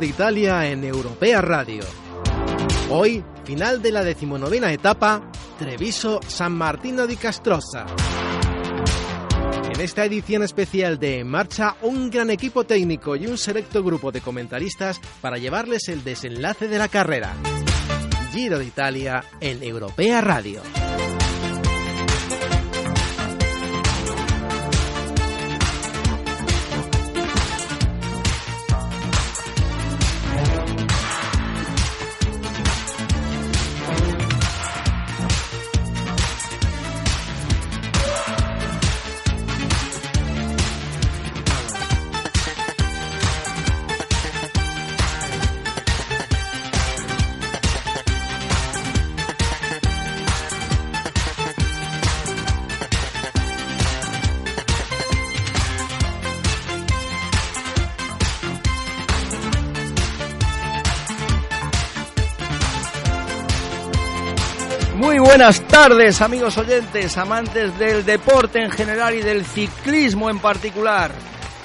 de Italia en Europea Radio. Hoy, final de la decimonovena etapa, Treviso-San Martino di Castrosa. En esta edición especial de En Marcha, un gran equipo técnico y un selecto grupo de comentaristas para llevarles el desenlace de la carrera. Giro de Italia en Europea Radio. Buenas tardes, amigos oyentes, amantes del deporte en general y del ciclismo en particular.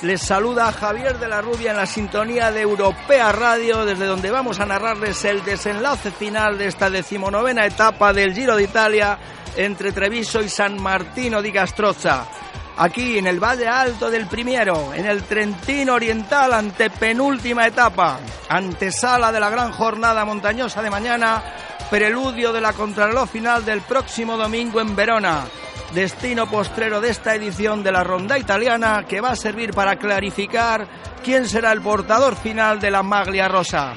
Les saluda Javier de la Rubia en la sintonía de Europea Radio, desde donde vamos a narrarles el desenlace final de esta decimonovena etapa del Giro de Italia entre Treviso y San Martino di Castroza. Aquí en el Valle Alto del Primiero, en el Trentino Oriental, ante penúltima etapa, antesala de la gran jornada montañosa de mañana preludio de la contrarreloj final del próximo domingo en Verona. Destino postrero de esta edición de la ronda italiana que va a servir para clarificar quién será el portador final de la maglia rosa.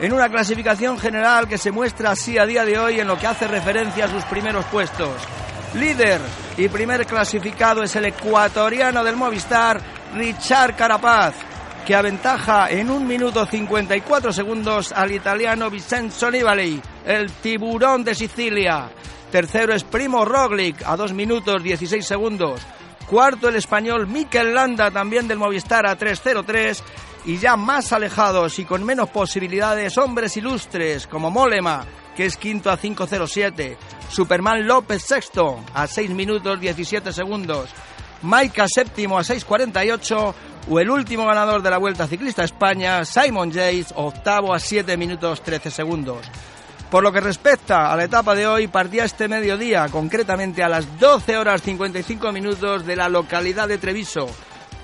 En una clasificación general que se muestra así a día de hoy en lo que hace referencia a sus primeros puestos. Líder y primer clasificado es el ecuatoriano del Movistar, Richard Carapaz, que aventaja en un minuto 54 segundos al italiano Vincenzo Nibali, el tiburón de Sicilia. Tercero es Primo Roglic a 2 minutos 16 segundos. Cuarto el español Mikel Landa, también del Movistar a 3.03. Y ya más alejados y con menos posibilidades, hombres ilustres como Molema, que es quinto a 5.07. Superman López sexto a 6 minutos 17 segundos. Maika séptimo a 6.48 o el último ganador de la Vuelta Ciclista a España, Simon Yates, octavo a 7 minutos 13 segundos. Por lo que respecta a la etapa de hoy, partía este mediodía, concretamente a las 12 horas 55 minutos de la localidad de Treviso.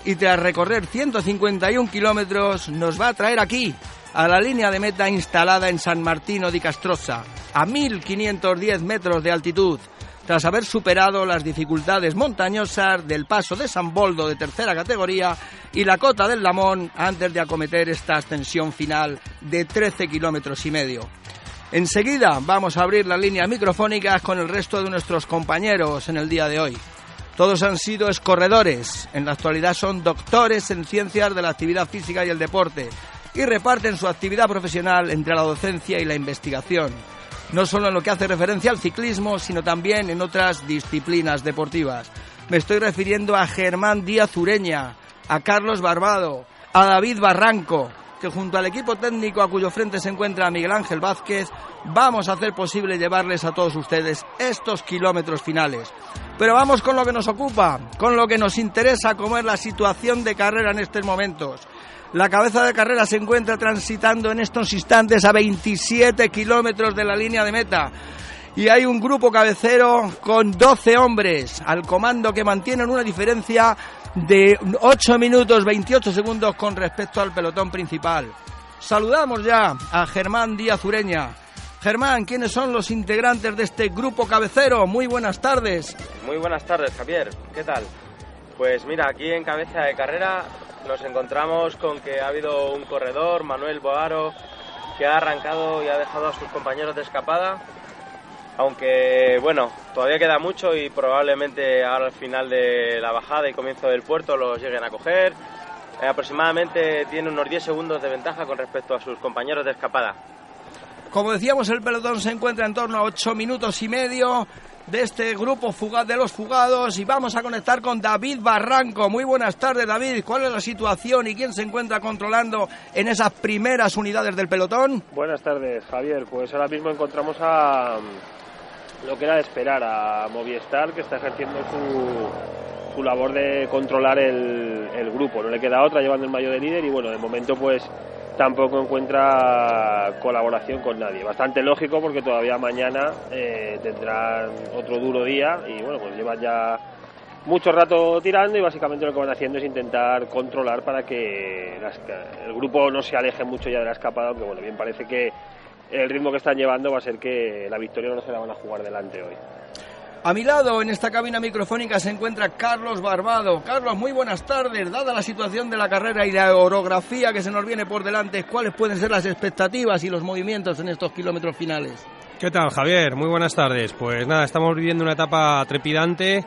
Y tras recorrer 151 kilómetros, nos va a traer aquí, a la línea de meta instalada en San Martino di Castrosa, a 1510 metros de altitud tras haber superado las dificultades montañosas del paso de San Boldo de tercera categoría y la cota del Lamón antes de acometer esta ascensión final de 13 kilómetros y medio. Enseguida vamos a abrir las líneas microfónicas con el resto de nuestros compañeros en el día de hoy. Todos han sido escorredores, en la actualidad son doctores en ciencias de la actividad física y el deporte y reparten su actividad profesional entre la docencia y la investigación no solo en lo que hace referencia al ciclismo, sino también en otras disciplinas deportivas. Me estoy refiriendo a Germán Díaz Ureña, a Carlos Barbado, a David Barranco, que junto al equipo técnico a cuyo frente se encuentra Miguel Ángel Vázquez, vamos a hacer posible llevarles a todos ustedes estos kilómetros finales. Pero vamos con lo que nos ocupa, con lo que nos interesa, como es la situación de carrera en estos momentos. La cabeza de carrera se encuentra transitando en estos instantes a 27 kilómetros de la línea de meta. Y hay un grupo cabecero con 12 hombres al comando que mantienen una diferencia de 8 minutos 28 segundos con respecto al pelotón principal. Saludamos ya a Germán Díaz Ureña. Germán, ¿quiénes son los integrantes de este grupo cabecero? Muy buenas tardes. Muy buenas tardes, Javier. ¿Qué tal? Pues mira, aquí en cabeza de carrera nos encontramos con que ha habido un corredor, Manuel Boaro, que ha arrancado y ha dejado a sus compañeros de escapada. Aunque bueno, todavía queda mucho y probablemente ahora al final de la bajada y comienzo del puerto los lleguen a coger. Eh, aproximadamente tiene unos 10 segundos de ventaja con respecto a sus compañeros de escapada. Como decíamos, el pelotón se encuentra en torno a 8 minutos y medio de este grupo fugaz de los fugados y vamos a conectar con David Barranco. Muy buenas tardes, David. ¿Cuál es la situación y quién se encuentra controlando en esas primeras unidades del pelotón? Buenas tardes, Javier. Pues ahora mismo encontramos a lo que era de esperar a Movistar, que está ejerciendo su, su labor de controlar el, grupo. No le queda otra, llevando el mayo de líder y bueno, de momento pues tampoco encuentra colaboración con nadie. Bastante lógico porque todavía mañana eh, tendrán otro duro día y bueno, pues llevan ya mucho rato tirando y básicamente lo que van haciendo es intentar controlar para que el grupo no se aleje mucho ya de la escapada, aunque bueno, bien parece que el ritmo que están llevando va a ser que la victoria no se la van a jugar delante hoy. A mi lado, en esta cabina microfónica, se encuentra Carlos Barbado. Carlos, muy buenas tardes. Dada la situación de la carrera y la orografía que se nos viene por delante, ¿cuáles pueden ser las expectativas y los movimientos en estos kilómetros finales? ¿Qué tal, Javier? Muy buenas tardes. Pues nada, estamos viviendo una etapa trepidante.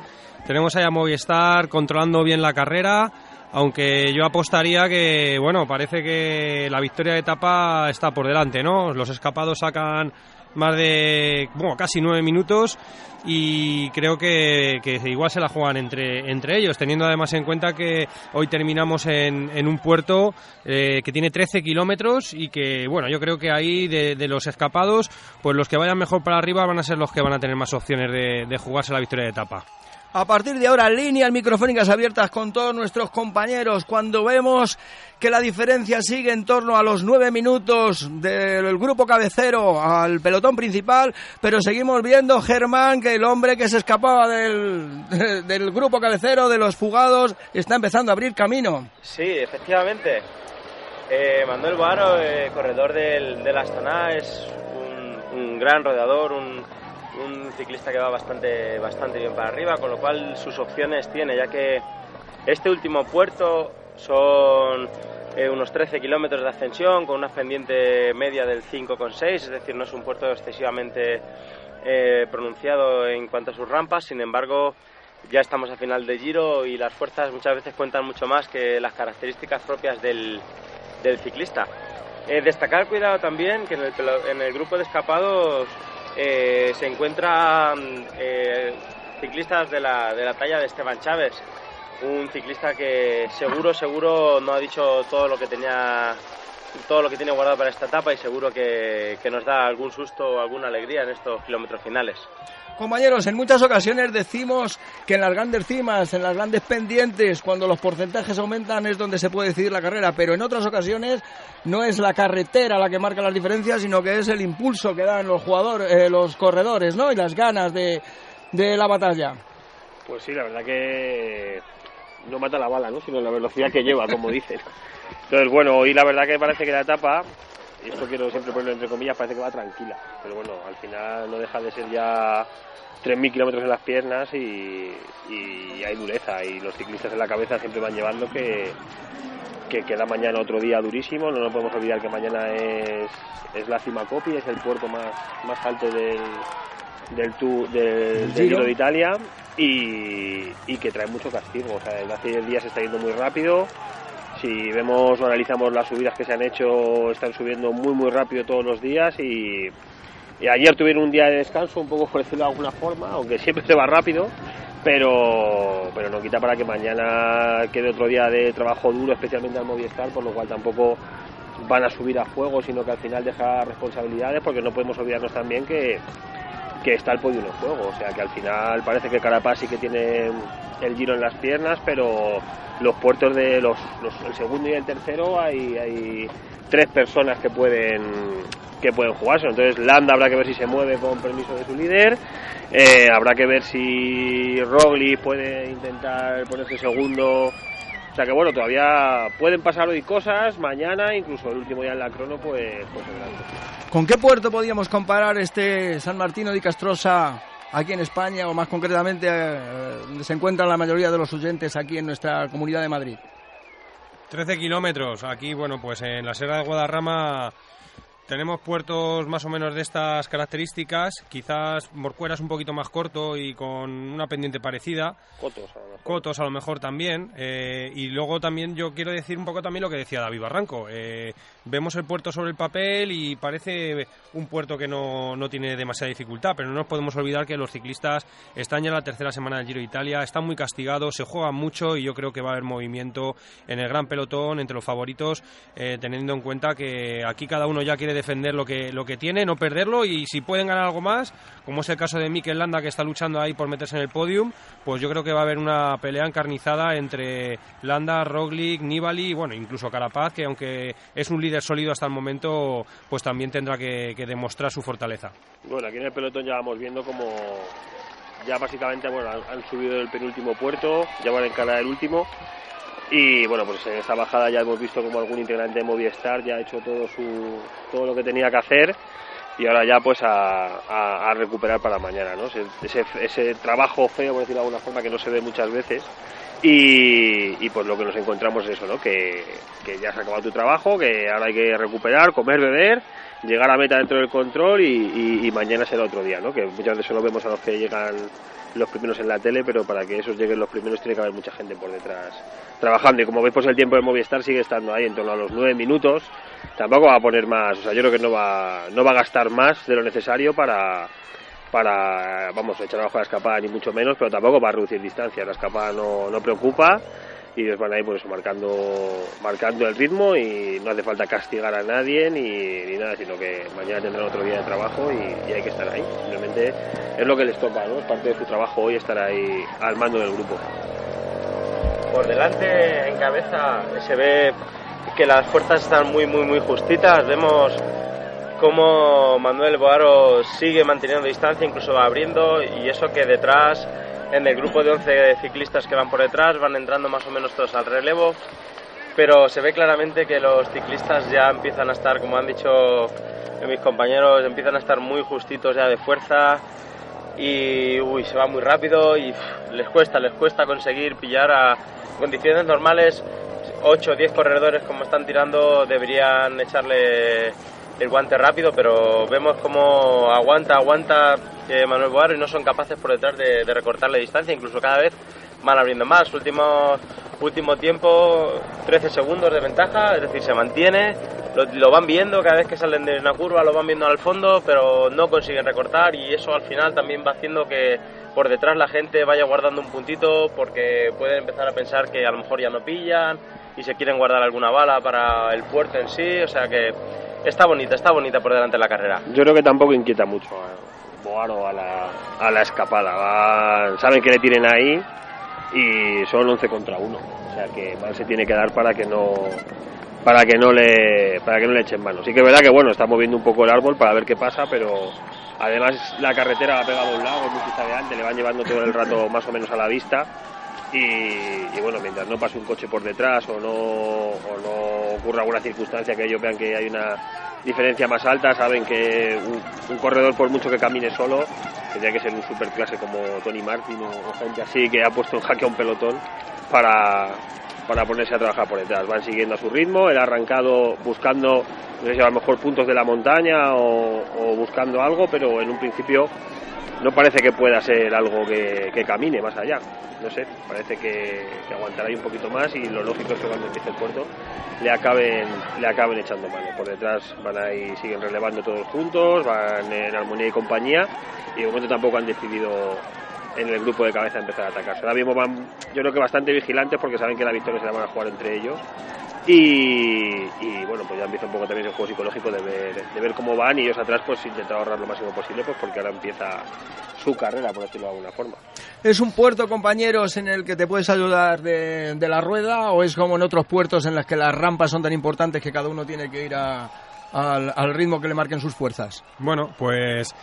Tenemos ahí a Movistar controlando bien la carrera aunque yo apostaría que, bueno, parece que la victoria de etapa está por delante, ¿no? Los escapados sacan más de, bueno, casi nueve minutos y creo que, igual se la juegan entre, entre ellos, teniendo además en cuenta que hoy terminamos en, en un puerto eh, que tiene 13 kilómetros y que, bueno, yo creo que ahí de, los escapados, pues los que vayan mejor para arriba van a ser los que van a tener más opciones de, de jugarse la victoria de etapa. A partir de ahora, líneas microfónicas abiertas con todos nuestros compañeros. Cuando vemos que la diferencia sigue en torno a los nueve minutos del grupo cabecero al pelotón principal, pero seguimos viendo Germán que el hombre que se escapaba del, del grupo cabecero, de los fugados, está empezando a abrir camino. Sí, efectivamente. Eh, Manuel Boaro, eh, corredor del, del Astana, es un, un gran rodeador, un un ciclista que va bastante, bastante bien para arriba, con lo cual sus opciones tiene, ya que este último puerto son eh, unos 13 kilómetros de ascensión con una pendiente media del 5,6, es decir, no es un puerto excesivamente eh, pronunciado en cuanto a sus rampas, sin embargo, ya estamos a final de giro y las fuerzas muchas veces cuentan mucho más que las características propias del, del ciclista. Eh, destacar cuidado también que en el, en el grupo de escapados eh, se encuentran eh, ciclistas de la, de la talla de Esteban Chávez, un ciclista que seguro, seguro no ha dicho todo lo que tenía todo lo que tiene guardado para esta etapa y seguro que, que nos da algún susto o alguna alegría en estos kilómetros finales. Compañeros, en muchas ocasiones decimos que en las grandes cimas, en las grandes pendientes, cuando los porcentajes aumentan es donde se puede decidir la carrera, pero en otras ocasiones no es la carretera la que marca las diferencias, sino que es el impulso que dan los jugadores, eh, los corredores, ¿no? Y las ganas de, de la batalla. Pues sí, la verdad que no mata la bala, ¿no? Sino la velocidad que lleva, como dicen. Entonces, bueno, y la verdad que parece que la etapa esto quiero siempre ponerlo entre comillas, parece que va tranquila, pero bueno, al final no deja de ser ya 3.000 kilómetros en las piernas y, hay dureza. Y los ciclistas en la cabeza siempre van llevando que, que queda mañana otro día durísimo, no nos podemos olvidar que mañana es, es la cima Copi, es el puerto más, más alto del, del, tour, del, Giro. De Italia. Y, y, que trae mucho castigo, o sea, desde hace 10 días está yendo muy rápido, si vemos o analizamos las subidas que se han hecho, están subiendo muy muy rápido todos los días y, ayer tuvieron un día de descanso, un poco por de alguna forma, aunque siempre se va rápido, pero, pero no quita para que mañana quede otro día de trabajo duro, especialmente al Movistar, por lo cual tampoco van a subir a fuego, sino que al final deja responsabilidades, porque no podemos olvidarnos también que, que está el podio en juego, o sea que al final parece que Carapaz sí que tiene el giro en las piernas, pero los puertos de los, el segundo y el tercero hay, hay tres personas que pueden que pueden jugarse. Entonces Landa habrá que ver si se mueve con permiso de su líder. Eh, habrá que ver si Rogli puede intentar ponerse segundo. O sea que bueno, todavía pueden pasar hoy cosas, mañana, incluso el último día en la crono, pues, pues ¿Con qué puerto podríamos comparar este San Martino de Castrosa aquí en España o más concretamente eh, donde se encuentran la mayoría de los oyentes aquí en nuestra comunidad de Madrid? 13 kilómetros. Aquí, bueno, pues en la Sierra de Guadarrama tenemos puertos más o menos de estas características, quizás Morcuera es un poquito más corto y con una pendiente parecida. Cotos a lo mejor. Cotos a lo mejor también. Eh, y luego también yo quiero decir un poco también lo que decía David Barranco. Eh, vemos el puerto sobre el papel y parece un puerto que no, no, tiene demasiada dificultad, pero no nos podemos olvidar que los ciclistas están ya en la tercera semana del Giro de Italia, están muy castigados, se juegan mucho y yo creo que va a haber movimiento en el gran pelotón entre los favoritos, eh, teniendo en cuenta que aquí cada uno ya quiere defender lo que, lo que tiene, no perderlo y si pueden ganar algo más, como es el caso de Mikel Landa que está luchando ahí por meterse en el podium, pues yo creo que va a haber una pelea encarnizada entre Landa, Roglic, Nibali y bueno, incluso Carapaz, que aunque es un líder sólido hasta el momento, pues también tendrá que, demostrar su fortaleza. Bueno, aquí en el pelotón ya vamos viendo como ya básicamente bueno, han, subido el penúltimo puerto, ya van a encarar el último y bueno, pues en esta bajada ya hemos visto como algún integrante de Movistar ya ha hecho todo, su, todo lo que tenía que hacer y ahora ya pues a, recuperar para mañana, ¿no? Ese, ese, trabajo feo, por decirlo de alguna forma, que no se ve muchas veces. Y, pues lo que nos encontramos es eso, ¿no? Que, que ya se ha acabado tu trabajo, que ahora hay que recuperar, comer, beber, llegar a meta dentro del control y, y, mañana será otro día, ¿no? Que muchas veces lo vemos a los que llegan los primeros en la tele, pero para que esos lleguen los primeros tiene que haber mucha gente por detrás trabajando. Y como veis, pues el tiempo de Movistar sigue estando ahí en torno a los nueve minutos. Tampoco va a poner más, o sea, yo creo que no va, no va a gastar más de lo necesario para, para vamos, echar abajo la escapada ni mucho menos, pero tampoco va a reducir distancia. La escapada no, no preocupa y ellos van ahí por eso marcando marcando el ritmo y no hace falta castigar a nadie ni, nada sino que mañana tendrán otro día de trabajo y, hay que estar ahí simplemente es lo que les toca no es parte de su trabajo hoy estar ahí al mando del grupo por delante en cabeza se ve que las fuerzas están muy muy muy justitas. Vemos cómo Manuel Boaro sigue manteniendo distancia incluso va abriendo y eso que detrás en el grupo de 11 ciclistas que van por detrás, van entrando más o menos todos al relevo, pero se ve claramente que los ciclistas ya empiezan a estar, como han dicho mis compañeros, empiezan a estar muy justitos ya de fuerza y uy, se va muy rápido y les cuesta, les cuesta conseguir pillar a condiciones normales. 8 o 10 corredores como están tirando deberían echarle el guante rápido, pero vemos cómo aguanta, aguanta eh, Manuel Boaro y no son capaces por detrás de, de, recortarle distancia, incluso cada vez van abriendo más. Último, último tiempo, 13 segundos de ventaja, es decir, se mantiene, lo, van viendo cada vez que salen de una curva, lo van viendo al fondo, pero no consiguen recortar y eso al final también va haciendo que por detrás la gente vaya guardando un puntito porque pueden empezar a pensar que a lo mejor ya no pillan y se quieren guardar alguna bala para el puerto en sí, o sea que está bonita, está bonita por delante de la carrera. Yo creo que tampoco inquieta mucho a Boaro a la, a la escapada. saben que le tienen ahí y son 11 contra 1. O sea que mal se tiene que dar para que no para que no le para que no le echen mano. Sí que es verdad que bueno, está moviendo un poco el árbol para ver qué pasa, pero además la carretera ha pegado a un lado, muy adelante, le van llevando todo el rato más o menos a la vista y, bueno, mientras no pase un coche por detrás o no, o ocurra alguna circunstancia que ellos vean que hay una diferencia más alta, saben que un, corredor por mucho que camine solo, tendría que ser un superclase como Tony Martin o, gente así que ha puesto en jaque a un pelotón para, para ponerse a trabajar por detrás. Van siguiendo a su ritmo, él ha arrancado buscando, no sé si a lo mejor puntos de la montaña o, o buscando algo, pero en un principio no parece que pueda ser algo que, camine más allá. No sé, parece que, aguantará ahí un poquito más y lo lógico es que cuando empiece el puerto le acaben, le acaben echando mano. Por detrás van ahí, siguen relevando todos juntos, van en armonía y compañía y de momento tampoco han decidido en el grupo de cabeza empezar a atacarse. Ahora mismo van, yo creo que bastante vigilantes porque saben que la victoria se la van a jugar entre ellos y, bueno, pues ya empieza un poco también el juego psicológico de ver, de ver cómo van y ellos atrás pues intentar ahorrar lo máximo posible pues porque ahora empieza su carrera, por decirlo de alguna forma. ¿Es un puerto, compañeros, en el que te puedes ayudar de, la rueda o es como en otros puertos en los que las rampas son tan importantes que cada uno tiene que ir al ritmo que le marquen sus fuerzas? Bueno, pues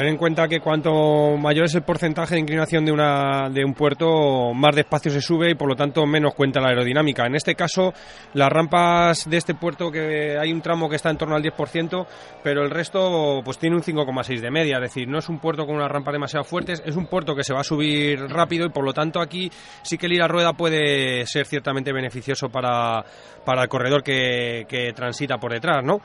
Ten en cuenta que cuanto mayor es el porcentaje de inclinación de, una, de un puerto, más despacio se sube y por lo tanto menos cuenta la aerodinámica. En este caso, las rampas de este puerto, que hay un tramo que está en torno al 10%, pero el resto pues tiene un 5,6 de media. Es decir, no es un puerto con una rampa demasiado fuertes, es un puerto que se va a subir rápido y por lo tanto aquí sí que el ir a rueda puede ser ciertamente beneficioso para, para el corredor que, que transita por detrás, ¿no?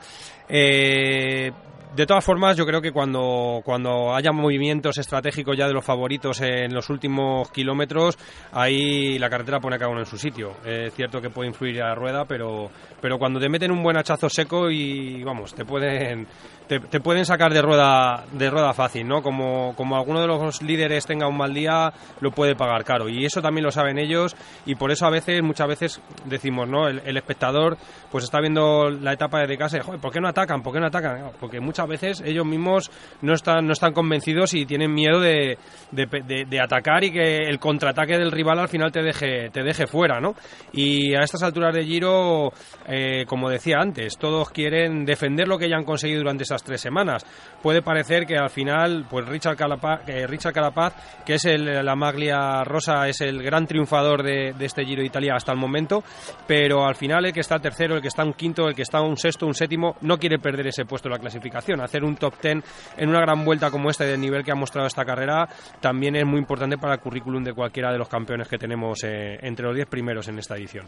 Eh, De todas formas, yo creo que cuando, cuando haya movimientos estratégicos ya de los favoritos en los últimos kilómetros, ahí la carretera pone a cada uno en su sitio. Es cierto que puede influir a la rueda, pero, pero cuando te meten un buen hachazo seco y vamos, te pueden te, pueden sacar de rueda de rueda fácil, ¿no? Como, como alguno de los líderes tenga un mal día, lo puede pagar caro. Y eso también lo saben ellos y por eso a veces, muchas veces decimos, ¿no? El, espectador pues está viendo la etapa de casa Joder, ¿por qué no atacan? ¿Por qué no atacan? Porque muchas veces ellos mismos no están, no están convencidos y tienen miedo de, de, atacar y que el contraataque del rival al final te deje, te deje fuera, ¿no? Y a estas alturas de Giro, eh, como decía antes, todos quieren defender lo que ya han conseguido durante esa tres semanas. Puede parecer que al final, pues Richard Carapaz, Richard Carapaz que es el, la maglia rosa, es el gran triunfador de, este Giro de Italia hasta el momento, pero al final el que está tercero, el que está un quinto, el que está un sexto, un séptimo, no quiere perder ese puesto en la clasificación. Hacer un top ten en una gran vuelta como este del nivel que ha mostrado esta carrera también es muy importante para el currículum de cualquiera de los campeones que tenemos eh, entre los diez primeros en esta edición.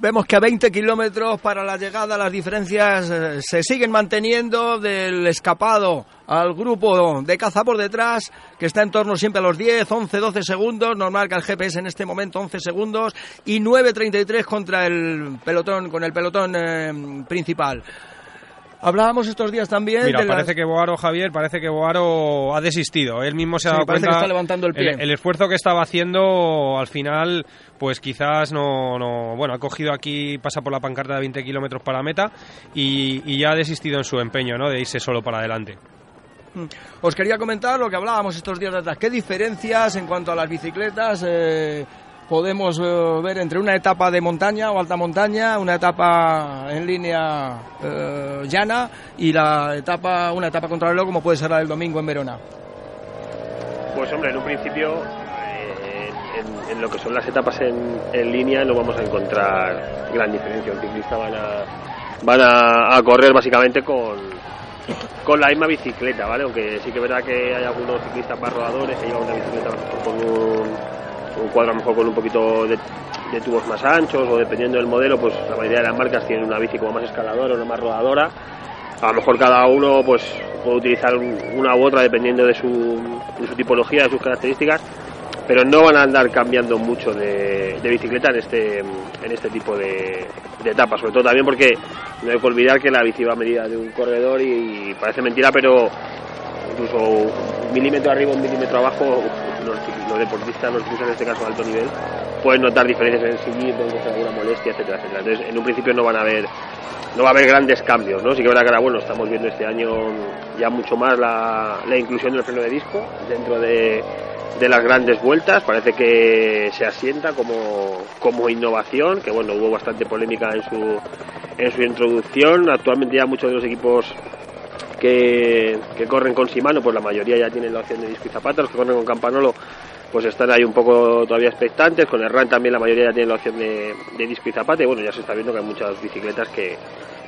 Vemos que a 20 kilómetros para la llegada las diferencias eh, se siguen manteniendo del escapado al grupo de caza por detrás, que está en torno siempre a los 10, 11, 12 segundos. Normal que el GPS en este momento 11 segundos y 9.33 contra el pelotón, con el pelotón eh, principal. Hablábamos estos días también. Mira, parece que Boaro, Javier, parece que Boaro ha desistido. Él mismo se ha dado cuenta. Que está levantando el pie. El, esfuerzo que estaba haciendo, al final, pues quizás no, no. Bueno, ha cogido aquí, pasa por la pancarta de 20 kilómetros para la meta y, ya ha desistido en su empeño, ¿no? De irse solo para adelante. Mm. Os quería comentar lo que hablábamos estos días de atrás. ¿Qué diferencias en cuanto a las bicicletas? Eh, podemos eh, ver entre una etapa de montaña o alta montaña, una etapa en línea eh, llana y la etapa, una etapa contrarreloj como puede ser la del domingo en Verona. Pues hombre, en un principio, eh, en, lo que son las etapas en, línea no vamos a encontrar gran diferencia. Los ciclistas van a, van a, correr básicamente con, con la misma bicicleta, ¿vale? Aunque sí que es verdad que hay algunos ciclistas más rodadores que llevan una bicicleta con un un cuadro a lo mejor con un poquito de, tubos más anchos o dependiendo del modelo, pues la mayoría de las marcas tienen una bici como más escaladora, una más rodadora. A lo mejor cada uno pues puede utilizar una u otra dependiendo de su, tipología, de sus características, pero no van a andar cambiando mucho de, bicicleta en este, en este tipo de, etapas, sobre todo también porque no hay que olvidar que la bici va a medida de un corredor y, parece mentira, pero incluso un milímetro arriba, un milímetro abajo los, deportistas, los ciclistas en este caso de alto nivel, pueden notar diferencias en el seguir, pueden alguna molestia, etcétera, etcétera. Entonces, en un principio no van a haber no va a haber grandes cambios, ¿no? Sí que verdad que ahora, bueno, estamos viendo este año ya mucho más la, la inclusión del freno de disco dentro de, de las grandes vueltas, parece que se asienta como, como innovación, que bueno, hubo bastante polémica en su, en su introducción, actualmente ya muchos de los equipos que, corren con Shimano, pues la mayoría ya tienen la opción de disco y zapata, los que corren con Campanolo pues están ahí un poco todavía expectantes, con el RAN también la mayoría ya tienen la opción de, disco y zapata, y bueno, ya se está viendo que hay muchas bicicletas que,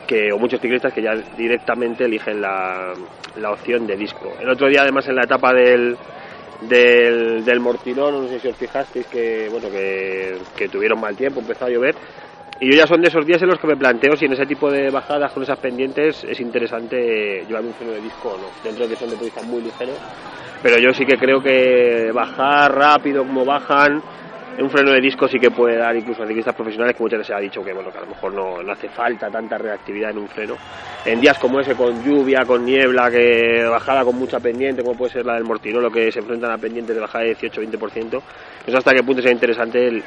que o muchos ciclistas que ya directamente eligen la, la opción de disco. El otro día además en la etapa del, del, del Mortirón, no sé si os fijasteis que bueno que, que tuvieron mal tiempo, empezó a llover y yo ya son de esos días en los que me planteo si en ese tipo de bajadas con esas pendientes es interesante llevar un freno de disco o no. Dentro de que son deportistas muy ligeros. Pero yo sí que creo que bajar rápido como bajan, un freno de disco sí que puede dar incluso a ciclistas profesionales muchas veces se ha dicho que bueno que a lo mejor no, no, hace falta tanta reactividad en un freno en días como ese con lluvia con niebla que bajada con mucha pendiente como puede ser la del Mortirolo que se enfrentan a pendientes de bajada de 18-20% es hasta qué punto sea interesante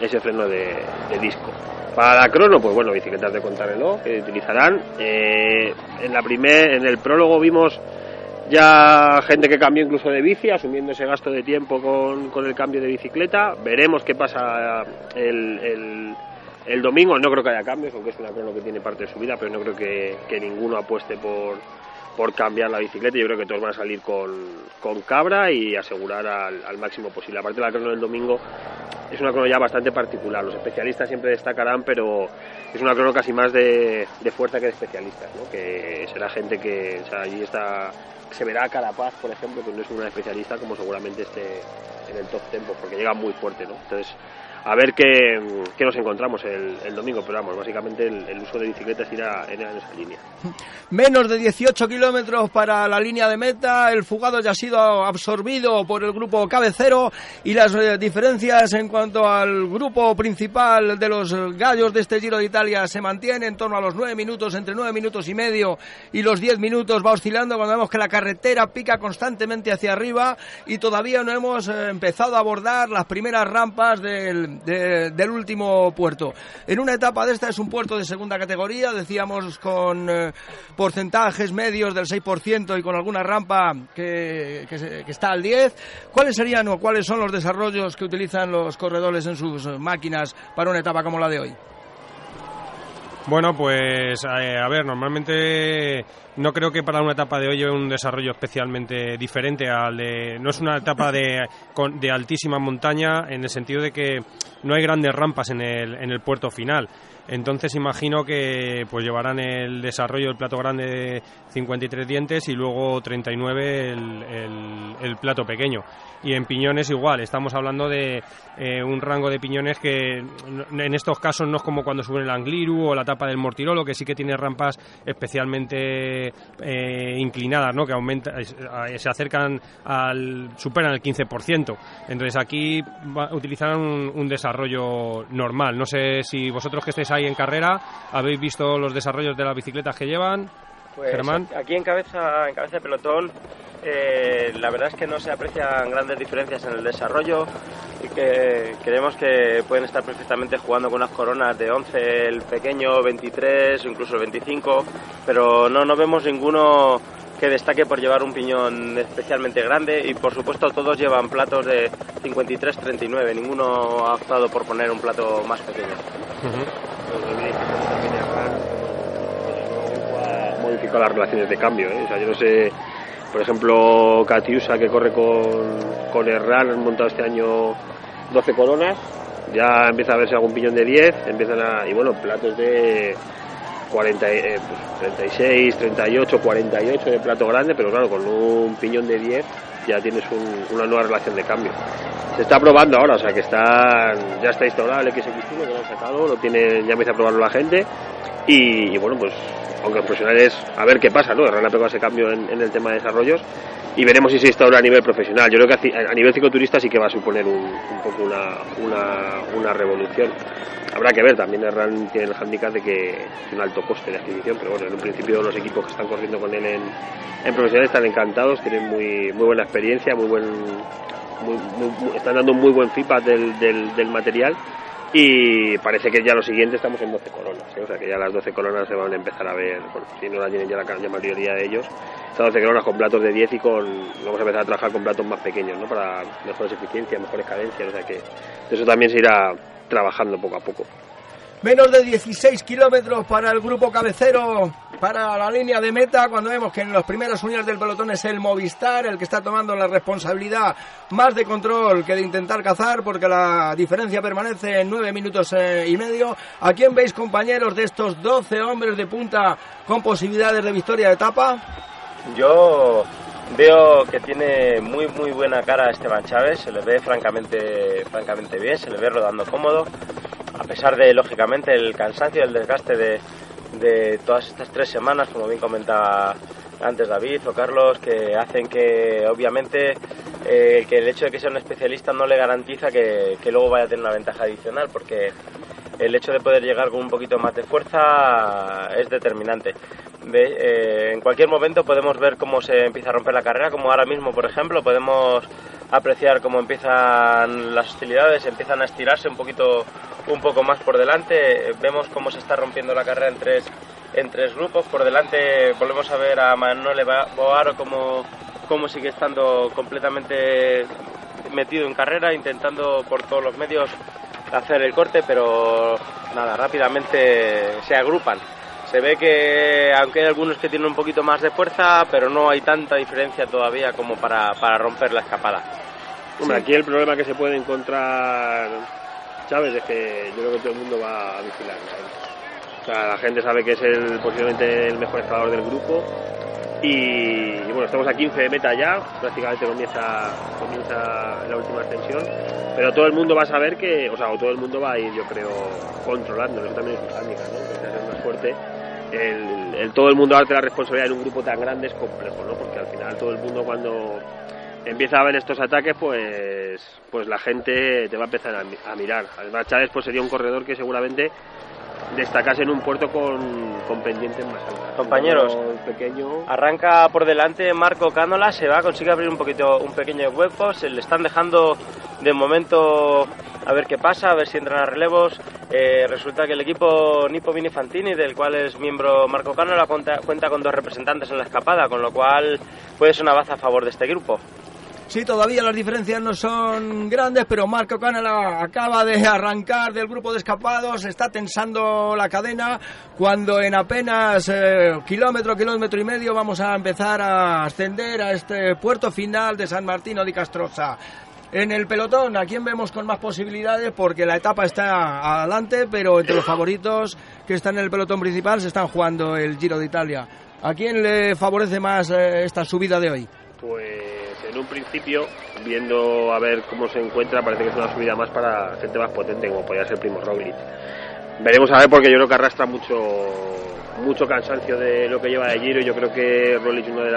ese freno de, disco. Para la crono, pues bueno, bicicletas de contrarreloj que utilizarán. Eh, en, la primer, en el prólogo vimos ya gente que cambió incluso de bici, asumiendo ese gasto de tiempo con, con el cambio de bicicleta. Veremos qué pasa el, el, domingo. No creo que haya cambios, aunque es una crono que tiene parte de su vida, pero no creo que, que ninguno apueste por, por cambiar la bicicleta. Yo creo que todos van a salir con, con cabra y asegurar al, máximo posible. Aparte la crono del domingo es una crono ya bastante particular. Los especialistas siempre destacarán, pero es una crono casi más de, de fuerza que de especialistas, ¿no? que será gente que allí está se verá Carapaz, por ejemplo, que no es una especialista como seguramente esté en el top tempo, porque llega muy fuerte, ¿no? Entonces, a ver qué, qué nos encontramos el, domingo, pero vamos, básicamente el, uso de bicicletas irá en esa línea. Menos de 18 kilómetros para la línea de meta, el fugado ya ha sido absorbido por el grupo cabecero y las eh, diferencias en cuanto al grupo principal de los gallos de este Giro de Italia se mantienen en torno a los 9 minutos, entre 9 minutos y medio y los 10 minutos va oscilando cuando vemos que la carretera pica constantemente hacia arriba y todavía no hemos eh, empezado a abordar las primeras rampas del, de, del último puerto. En una etapa de esta es un puerto de segunda categoría, decíamos con eh, porcentajes medios del 6% y con alguna rampa que, que, está al 10. ¿Cuáles serían o cuáles son los desarrollos que utilizan los corredores en sus máquinas para una etapa como la de hoy? Bueno, pues eh, a ver, normalmente no creo que para una etapa de hoy haya un desarrollo especialmente diferente al de. No es una etapa de, de altísima montaña en el sentido de que no hay grandes rampas en el, en el puerto final. Entonces imagino que pues llevarán el desarrollo del plato grande de 53 dientes y luego 39 el, plato pequeño. Y en piñones igual, estamos hablando de eh, un rango de piñones que en estos casos no es como cuando suben el Angliru o la tapa del Mortirolo, que sí que tiene rampas especialmente eh, inclinadas, ¿no? que aumenta, se acercan al, superan el 15%. Entonces aquí utilizarán un, desarrollo normal. No sé si vosotros que estéis ahí en carrera habéis visto los desarrollos de las bicicletas que llevan. Pues Germán. aquí en cabeza, en cabeza de pelotón, eh, la verdad es que no se aprecian grandes diferencias en el desarrollo y que creemos que pueden estar perfectamente jugando con unas coronas de 11, el pequeño 23 o incluso el 25, pero no, no vemos ninguno que destaque por llevar un piñón especialmente grande y por supuesto todos llevan platos de 53-39, ninguno ha optado por poner un plato más pequeño. Uh -huh modificado las relaciones de cambio. ¿eh? O sea, yo no sé, por ejemplo, Catiusa que corre con, con Herrán, han montado este año 12 coronas, ya empieza a verse algún piñón de 10, empiezan a, y bueno, platos de 40, eh, pues 36, 38, 48 de plato grande, pero claro, con un piñón de 10 ya tienes un, una nueva relación de cambio. Se está probando ahora, o sea que está, ya está instaurado el XX1 que lo han sacado, lo tiene, ya empieza a probarlo la gente y, bueno, pues aunque los profesionales, a ver qué pasa, ¿no? Herrán ha pegado ese cambio en, en, el tema de desarrollos y veremos si se instaura a nivel profesional. Yo creo que a, a nivel cicloturista sí que va a suponer un, poco una, una, revolución. Habrá que ver, también Herrán tiene el handicap de que es un alto coste de adquisición, pero bueno, en un principio los equipos que están corriendo con él en, en profesionales están encantados, tienen muy, muy buena experiencia, muy buen, están dando un muy buen feedback del, del material y parece que ya lo siguiente estamos en 12 coronas, ¿eh? o sea que ya las 12 coronas se van a empezar a ver, bueno, si no la tienen ya la, la mayoría de ellos, estas 12 coronas con platos de 10 y con, vamos a empezar a trabajar con platos más pequeños, ¿no? Para mejores eficiencias, mejores cadencias, o sea que eso también se irá trabajando poco a poco. Menos de 16 kilómetros para el grupo cabecero, para la línea de meta, cuando vemos que en las primeras unidades del pelotón es el Movistar el que está tomando la responsabilidad más de control que de intentar cazar, porque la diferencia permanece en 9 minutos eh, y medio. ¿A quién veis, compañeros, de estos 12 hombres de punta con posibilidades de victoria de etapa? Yo veo que tiene muy muy buena cara Esteban Chávez, se le ve francamente, francamente bien, se le ve rodando cómodo, pesar de lógicamente el cansancio y el desgaste de, de todas estas tres semanas, como bien comentaba antes David o Carlos, que hacen que obviamente eh, que el hecho de que sea un especialista no le garantiza que, que luego vaya a tener una ventaja adicional, porque el hecho de poder llegar con un poquito más de fuerza es determinante. De, eh, en cualquier momento podemos ver cómo se empieza a romper la carrera, como ahora mismo, por ejemplo, podemos apreciar cómo empiezan las hostilidades, empiezan a estirarse un poquito, un poco más por delante, vemos cómo se está rompiendo la carrera en tres, en tres grupos, por delante volvemos a ver a Manuel Boaro como, como sigue estando completamente metido en carrera, intentando por todos los medios hacer el corte, pero nada, rápidamente se agrupan. Se ve que, aunque hay algunos que tienen un poquito más de fuerza, pero no hay tanta diferencia todavía como para, para romper la escapada. Hombre, sí. aquí el problema que se puede encontrar, Chávez, es que yo creo que todo el mundo va a vigilar. O sea, la gente sabe que es el, posiblemente el mejor escalador del grupo Y, bueno, estamos a 15 de meta ya, prácticamente comienza, comienza la última extensión, pero todo el mundo va a saber que, o sea, todo el mundo va a ir, yo creo, controlando, eso también es un ¿no? Que ser más fuerte. El, todo el mundo darte la responsabilidad en un grupo tan grande es complejo, ¿no? Porque al final todo el mundo cuando empieza a ver estos ataques, pues, pues la gente te va a empezar a, mirar. Además, Chávez pues sería un corredor que seguramente destacase en un puerto con, con pendientes más altas. Compañeros, pequeño. arranca por delante Marco Cánola, se va, consigue abrir un poquito un pequeño hueco, se le están dejando de momento a ver qué pasa, a ver si entran a relevos. Eh, resulta que el equipo Nipo Mini Fantini, del cual es miembro Marco Cánola, cuenta, cuenta con dos representantes en la escapada, con lo cual puede ser una baza a favor de este grupo. Sí, todavía las diferencias no son grandes, pero Marco Canela acaba de arrancar del grupo de escapados, está tensando la cadena, cuando en apenas eh, kilómetro, kilómetro y medio vamos a empezar a ascender a este puerto final de San Martino de Castrosa. En el pelotón, ¿a quién vemos con más posibilidades? Porque la etapa está adelante, pero entre los favoritos que están en el pelotón principal se están jugando el Giro de Italia. ¿A quién le favorece más eh, esta subida de hoy? Pues en un principio, viendo a ver cómo se encuentra, parece que es una subida más para gente más potente, como podría ser Primo Roglic. Veremos a ver, porque yo creo que arrastra mucho mucho cansancio de lo que lleva de Giro. Yo creo que Roglic, uno de,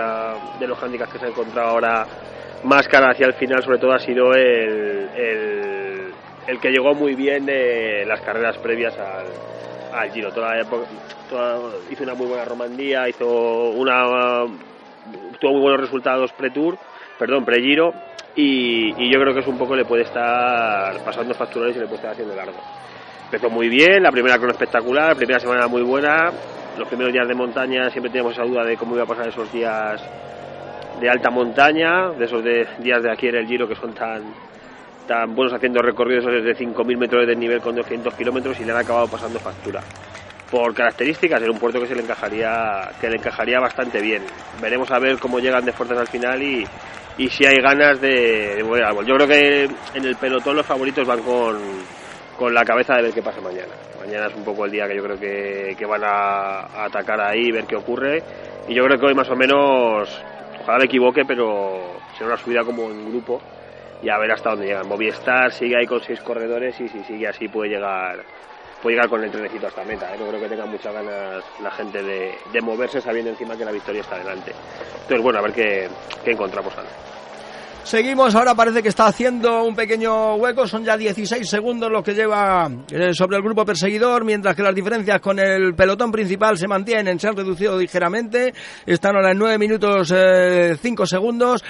de los handicaps que se ha encontrado ahora más cara hacia el final, sobre todo, ha sido el, el, que llegó muy bien de las carreras previas al, al Giro. Toda, hizo una muy buena Romandía, hizo una tuvo muy buenos resultados pre-tour perdón, pre-giro, y, yo creo que es un poco le puede estar pasando facturas y le puede estar haciendo largo. Empezó muy bien, la primera crono espectacular, la primera semana muy buena, los primeros días de montaña siempre teníamos esa duda de cómo iba a pasar esos días de alta montaña, de esos días de aquí en el Giro que son tan, buenos haciendo recorridos de 5.000 metros de nivel con 200 kilómetros y le han acabado pasando factura por características en un puerto que se le encajaría que le encajaría bastante bien. Veremos a ver cómo llegan de fuerzas al final y, y si hay ganas de, mover algo. Yo creo que en el pelotón los favoritos van con, con la cabeza de ver qué pasa mañana. Mañana es un poco el día que yo creo que, que van a, atacar ahí ver qué ocurre. Y yo creo que hoy más o menos ojalá me equivoque pero será una subida como en grupo y a ver hasta dónde llegan. Movistar sigue ahí con seis corredores y si sigue así puede llegar puede llegar con el trenecito hasta meta. ¿eh? No creo que tenga muchas ganas la gente de, moverse sabiendo encima que la victoria está delante. Entonces, bueno, a ver qué, encontramos ahora. Seguimos, ahora parece que está haciendo un pequeño hueco, son ya 16 segundos los que lleva eh, sobre el grupo perseguidor, mientras que las diferencias con el pelotón principal se mantienen, se han reducido ligeramente, están ahora en 9 minutos 5 eh, segundos.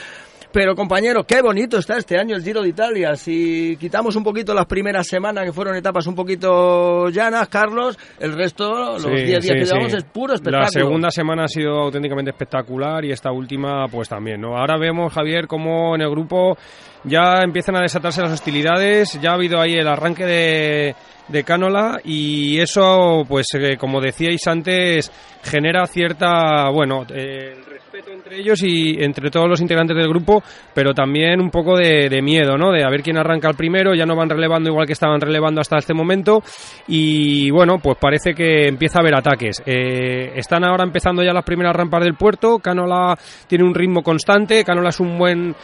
Pero compañeros, qué bonito está este año el Giro de Italia. Si quitamos un poquito las primeras semanas, que fueron etapas un poquito llanas, Carlos, el resto, los 10 días que llevamos, es puro espectáculo. La segunda semana ha sido auténticamente espectacular y esta última, pues también. ¿no? Ahora vemos, Javier, cómo en el grupo ya empiezan a desatarse las hostilidades. Ya ha habido ahí el arranque de de Cánola y eso, pues eh, como decíais antes, genera cierta, bueno, eh, respeto entre ellos y entre todos los integrantes del grupo, pero también un poco de, miedo, ¿no? De a ver quién arranca el primero, ya no van relevando igual que estaban relevando hasta este momento y bueno, pues parece que empieza a haber ataques. Eh, están ahora empezando ya las primeras rampas del puerto, Cánola tiene un ritmo constante, Cánola es un buen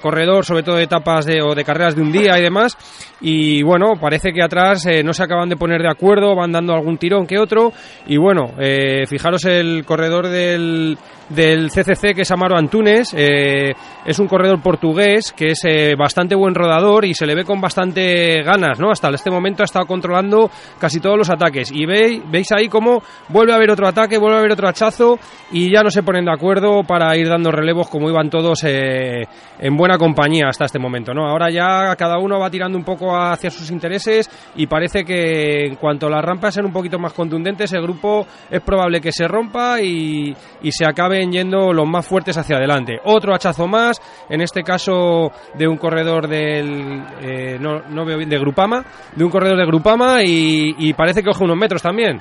corredor, sobre todo de etapas de, o de carreras de un día y demás, y bueno, parece que atrás no se acaban de poner de acuerdo, van dando algún tirón que otro. Y bueno, eh, fijaros el corredor del, del CCC, que es Amaro Antunes. Eh, es un corredor portugués que es bastante buen rodador y se le ve con bastante ganas, ¿no? Hasta este momento ha estado controlando casi todos los ataques. Y veis, veis ahí cómo vuelve a haber otro ataque, vuelve a haber otro hachazo y ya no se ponen de acuerdo para ir dando relevos como iban todos en buena compañía hasta este momento, ¿no? Ahora ya cada uno va tirando un poco hacia sus intereses y parece que en cuanto las rampas sean un poquito más contundentes, el grupo es probable que se rompa y, se acaben yendo los más fuertes hacia adelante. Otro hachazo más, en este caso de un corredor del eh, no, no veo bien, de Grupama, de un corredor de Grupama y, y parece que coge unos metros también.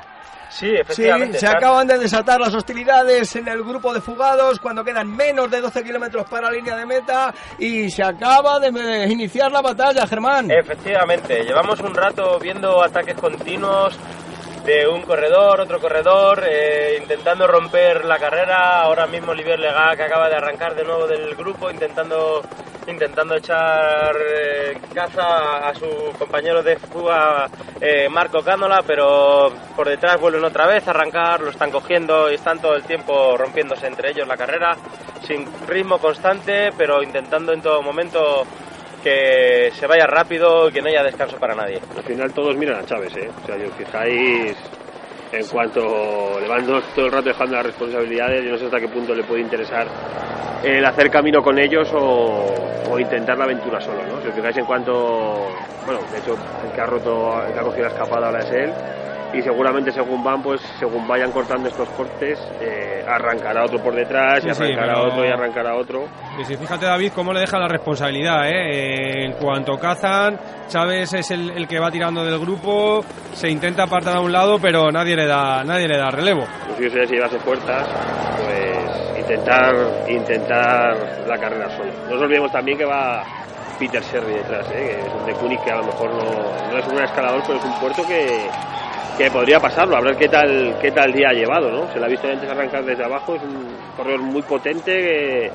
Sí, efectivamente. se acaban de desatar las hostilidades en el grupo de fugados cuando quedan menos de 12 kilómetros para la línea de meta y se acaba de iniciar la batalla, Germán. Efectivamente, llevamos un rato viendo ataques continuos de un corredor, otro corredor, eh, intentando romper la carrera. Ahora mismo Olivier Lega, que acaba de arrancar de nuevo del grupo, intentando, intentando echar eh, caza a su compañero de fuga eh, Marco Cánola, pero por detrás vuelven otra vez a arrancar, lo están cogiendo y están todo el tiempo rompiéndose entre ellos la carrera, sin ritmo constante, pero intentando en todo momento que se vaya rápido y que no haya descanso para nadie. Al final todos miran a Chávez, ¿eh? O sea, si os fijáis, en cuanto le van todo el rato dejando las responsabilidades, yo no sé hasta qué punto le puede interesar el hacer camino con ellos o, o intentar la aventura solo, ¿no? Si os fijáis en cuanto, bueno, de hecho el que ha roto, el que ha cogido la escapada ahora es él, y seguramente según van, pues según vayan cortando estos cortes, eh, arrancará otro por detrás, Sí, y sí, arrancará pero- otro y arrancará otro. Y si fíjate David cómo le deja la responsabilidad, ¿eh? En cuanto cazan, Chávez es el, el que va tirando del grupo, se intenta apartar a un lado, pero nadie le da, nadie le da relevo. Sería si llevase fuerzas, pues intentar, intentar la carrera solo. No nos olvidemos también que va Peter Sherry detrás, ¿eh? que es un de Kunik que a lo mejor no, no es un escalador, pero es un puerto que, que podría pasarlo, a ver qué tal, qué tal día ha llevado, ¿no? Se le ha visto antes arrancar desde abajo, es un corredor muy potente que,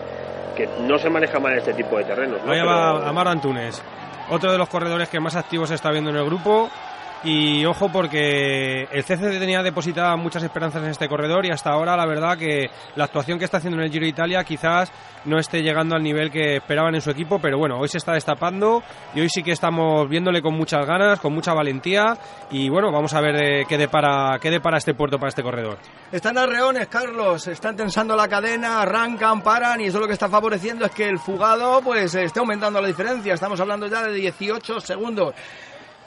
que no se maneja mal en este tipo de terrenos. ¿no? Ahí va Amar Antunes, otro de los corredores que más activos se está viendo en el grupo. Y ojo porque el CCD tenía depositadas muchas esperanzas en este corredor y hasta ahora la verdad que la actuación que está haciendo en el Giro de Italia quizás no esté llegando al nivel que esperaban en su equipo, pero bueno, hoy se está destapando y hoy sí que estamos viéndole con muchas ganas, con mucha valentía y bueno, vamos a ver eh, qué depara, qué depara este puerto para este corredor. Están arreones, Carlos, están tensando la cadena, arrancan, paran y eso lo que está favoreciendo es que el fugado pues esté aumentando la diferencia. Estamos hablando ya de 18 segundos.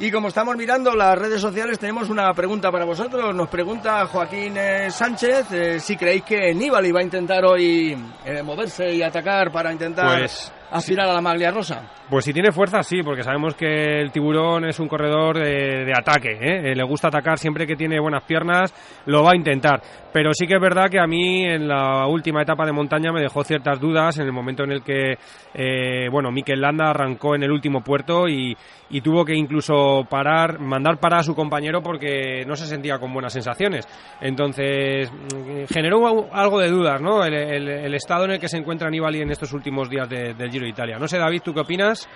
Y como estamos mirando las redes sociales, tenemos una pregunta para vosotros. Nos pregunta Joaquín eh, Sánchez eh, si creéis que Nibali va a intentar hoy eh, moverse y atacar para intentar Pues, aspirar a la maglia rosa. Pues si tiene fuerza, sí, porque sabemos que el tiburón es un corredor de, de ataque. ¿eh? Eh, Le gusta atacar siempre que tiene buenas piernas, lo va a intentar. Pero sí que es verdad que a mí en la última etapa de montaña me dejó ciertas dudas en el momento en el que, eh, bueno, Mikel Landa arrancó en el último puerto y, y tuvo que incluso parar, mandar parar a su compañero porque no se sentía con buenas sensaciones. Entonces mm, generó algo de dudas, ¿no? El, el- el estado en el que se encuentra Nibali en estos últimos días de- del Giro Italia. No sé, David, ¿tú qué opinas?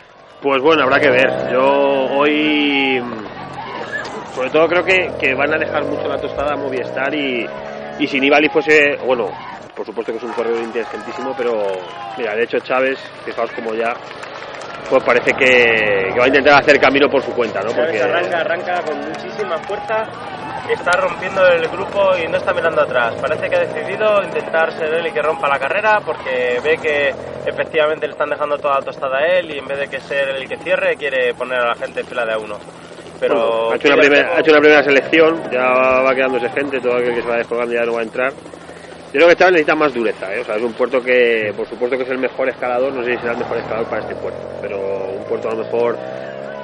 Pues bueno, habrá que ver. Yo hoy, mm, sobre todo creo que, que van a dejar mucho la tostada a Movistar y, y si Nibali fuese, bueno, por supuesto que es un corredor inteligentísimo, pero mira, de hecho Chávez, fijaos como ya, pues parece que, que va a intentar hacer camino por su cuenta, ¿no? Porque arranca, arranca con muchísima fuerza, está rompiendo el grupo y no está mirando atrás. Parece que ha decidido intentar ser él y que rompa la carrera porque ve que efectivamente le están dejando toda la tostada a él y en vez de que ser el que cierre quiere poner a la gente en fila de a uno. Pero bueno, ha, hecho una primera, ha hecho una primera selección, ya va quedándose gente, todo aquel que se va descolgando ya no va a entrar. Yo creo que Chávez necesita más dureza, ¿eh? o sea, es un puerto que, por supuesto que es el mejor escalador, no sé si será el mejor escalador para este puerto, pero un puerto a lo mejor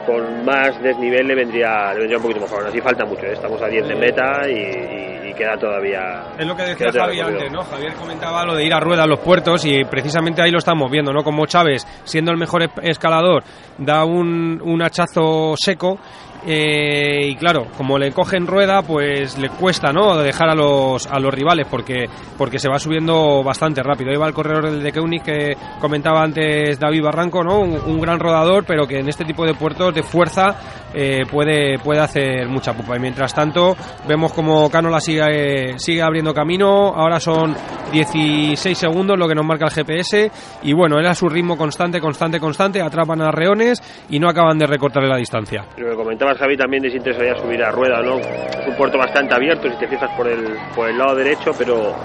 con más desnivel le vendría, le vendría un poquito mejor. Así falta mucho, ¿eh? estamos a 10 de meta y, y- y queda todavía... Es lo que decía queda todavía Javi recorrido. antes, ¿no? Javier comentaba lo de ir a rueda a los puertos y precisamente ahí lo estamos viendo, ¿no? Como Chávez, siendo el mejor es- escalador, da un, un hachazo seco eh, y claro, como le cogen rueda, pues le cuesta, ¿no? Dejar a los, a los rivales porque, porque se va subiendo bastante rápido. Ahí el corredor del de Keunig que comentaba antes David Barranco, ¿no? Un, gran rodador, pero que en este tipo de puertos de fuerza eh, puede, puede hacer mucha pupa. Y mientras tanto, vemos como Canola sigue, sigue abriendo camino. Ahora son 16 segundos lo que nos marca el GPS. Y bueno, era su ritmo constante, constante, constante. Atrapan a Reones y no acaban de recortarle la distancia. Lo que Javi, también les interesaría subir a rueda, ¿no? Es un puerto bastante abierto, si te fijas por el, por el lado derecho, pero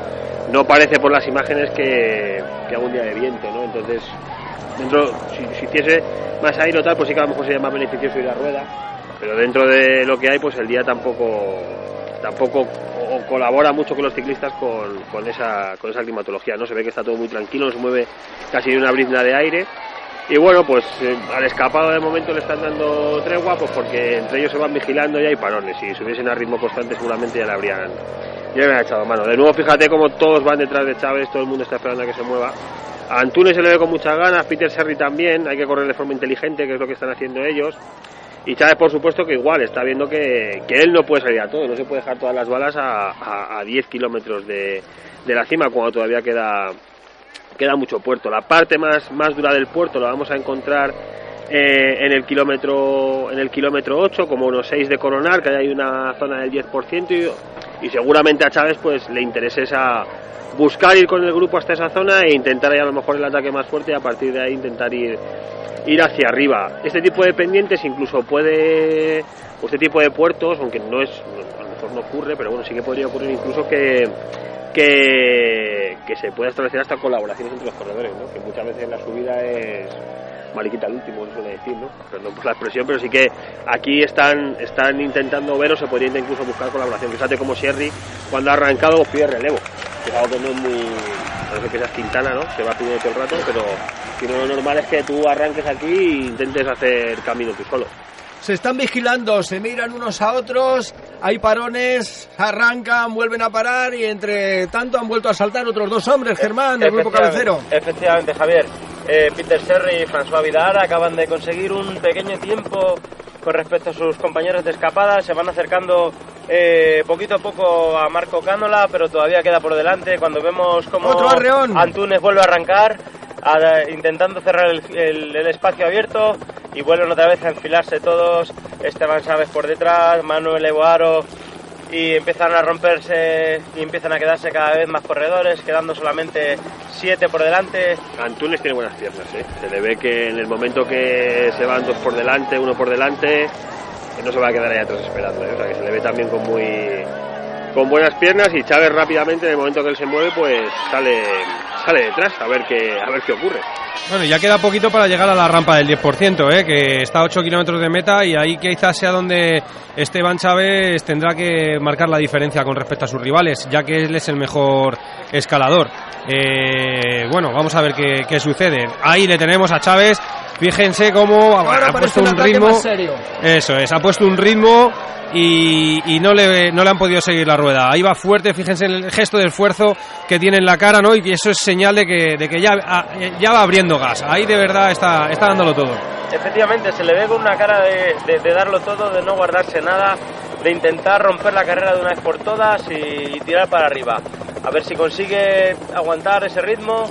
no parece por las imágenes que, que haga un día de viento, ¿no? Entonces, dentro, si, si hiciese más aire o tal, pues sí que a lo mejor sería más beneficioso ir a rueda, pero dentro de lo que hay, pues el día tampoco tampoco o colabora mucho con los ciclistas con, con esa con esa climatología, ¿no? Se ve que está todo muy tranquilo, no se mueve casi ni una brizna de aire y bueno, pues eh, al escapado de momento le están dando tregua, pues porque entre ellos se van vigilando y hay parones. Si subiesen a ritmo constante seguramente ya le habrían, ya le habrían echado mano. De nuevo, fíjate cómo todos van detrás de Chávez, todo el mundo está esperando a que se mueva. A Antunes se le ve con muchas ganas, Peter Serri también, hay que correr de forma inteligente, que es lo que están haciendo ellos. Y Chávez, por supuesto, que igual está viendo que, que él no puede salir a todo, no se puede dejar todas las balas a, a, 10 kilómetros de, de, la cima cuando todavía queda, queda mucho puerto. La parte más, más dura del puerto la vamos a encontrar eh, en el kilómetro en el kilómetro 8, como unos 6 de Coronar, que hay una zona del 10%, y, y seguramente a Chávez pues le interese esa buscar ir con el grupo hasta esa zona e intentar ahí a lo mejor el ataque más fuerte y a partir de ahí intentar ir ir hacia arriba. Este tipo de pendientes incluso puede, este tipo de puertos, aunque no es, mejor no ocurre, pero bueno, sí que podría ocurrir incluso que, que, se pueda establecer hasta colaboraciones entre los corredores, ¿no? que muchas veces la subida es mariquita el último, suele decir, ¿no? Perdón por la expresión, pero sí que aquí están, están intentando ver o se podría incluso buscar colaboración. Fíjate como Sherry, cuando ha arrancado, pide relevo. Fijaos que no es muy. Parece que esa Quintana, ¿no? Se va pidiendo todo el rato, pero si no, lo normal es que tú arranques aquí e intentes hacer camino tú solo. Se están vigilando, se miran unos a otros, hay parones, arrancan, vuelven a parar y entre tanto han vuelto a saltar otros dos hombres, Germán, del grupo cabecero. Efectivamente, Javier. Eh, Peter Serri y François Vidal acaban de conseguir un pequeño tiempo con respecto a sus compañeros de escapada. Se van acercando eh, poquito a poco a Marco Cánola, pero todavía queda por delante. Cuando vemos cómo Antunes vuelve a arrancar, intentando cerrar el, espacio abierto y vuelven otra vez a enfilarse todos. Esteban Chávez por detrás, Manuel Evoaro y empiezan a romperse y empiezan a quedarse cada vez más corredores, quedando solamente siete por delante. Antunes tiene buenas piernas, ¿eh? se le ve que en el momento que se van dos por delante, uno por delante, no se va a quedar ahí atrás esperando, ¿eh? o sea que se le ve también con muy con buenas piernas y Chávez rápidamente en el momento que él se mueve pues sale sale detrás a ver qué a ver qué ocurre. Bueno, ya queda poquito para llegar a la rampa del 10%, ¿eh? que está a 8 kilómetros de meta y ahí quizás sea donde Esteban Chávez tendrá que marcar la diferencia con respecto a sus rivales, ya que él es el mejor escalador. Eh, bueno, vamos a ver qué, qué, sucede. Ahí le tenemos a Chávez. Fíjense cómo ha puesto un ritmo. Eso es, ha puesto un ritmo y, no, le, no le han podido seguir la rueda. Ahí va fuerte, fíjense en el gesto de esfuerzo que tiene en la cara, ¿no? Y eso es señal de que, de que ya, ah, ya va abriendo gas. Ahí de verdad está, está dándolo todo. Efectivamente, se le ve con una cara de, de, darlo todo, de no guardarse nada, de intentar romper la carrera de una vez por todas y, tirar para arriba. A ver si consigue aguantar ese ritmo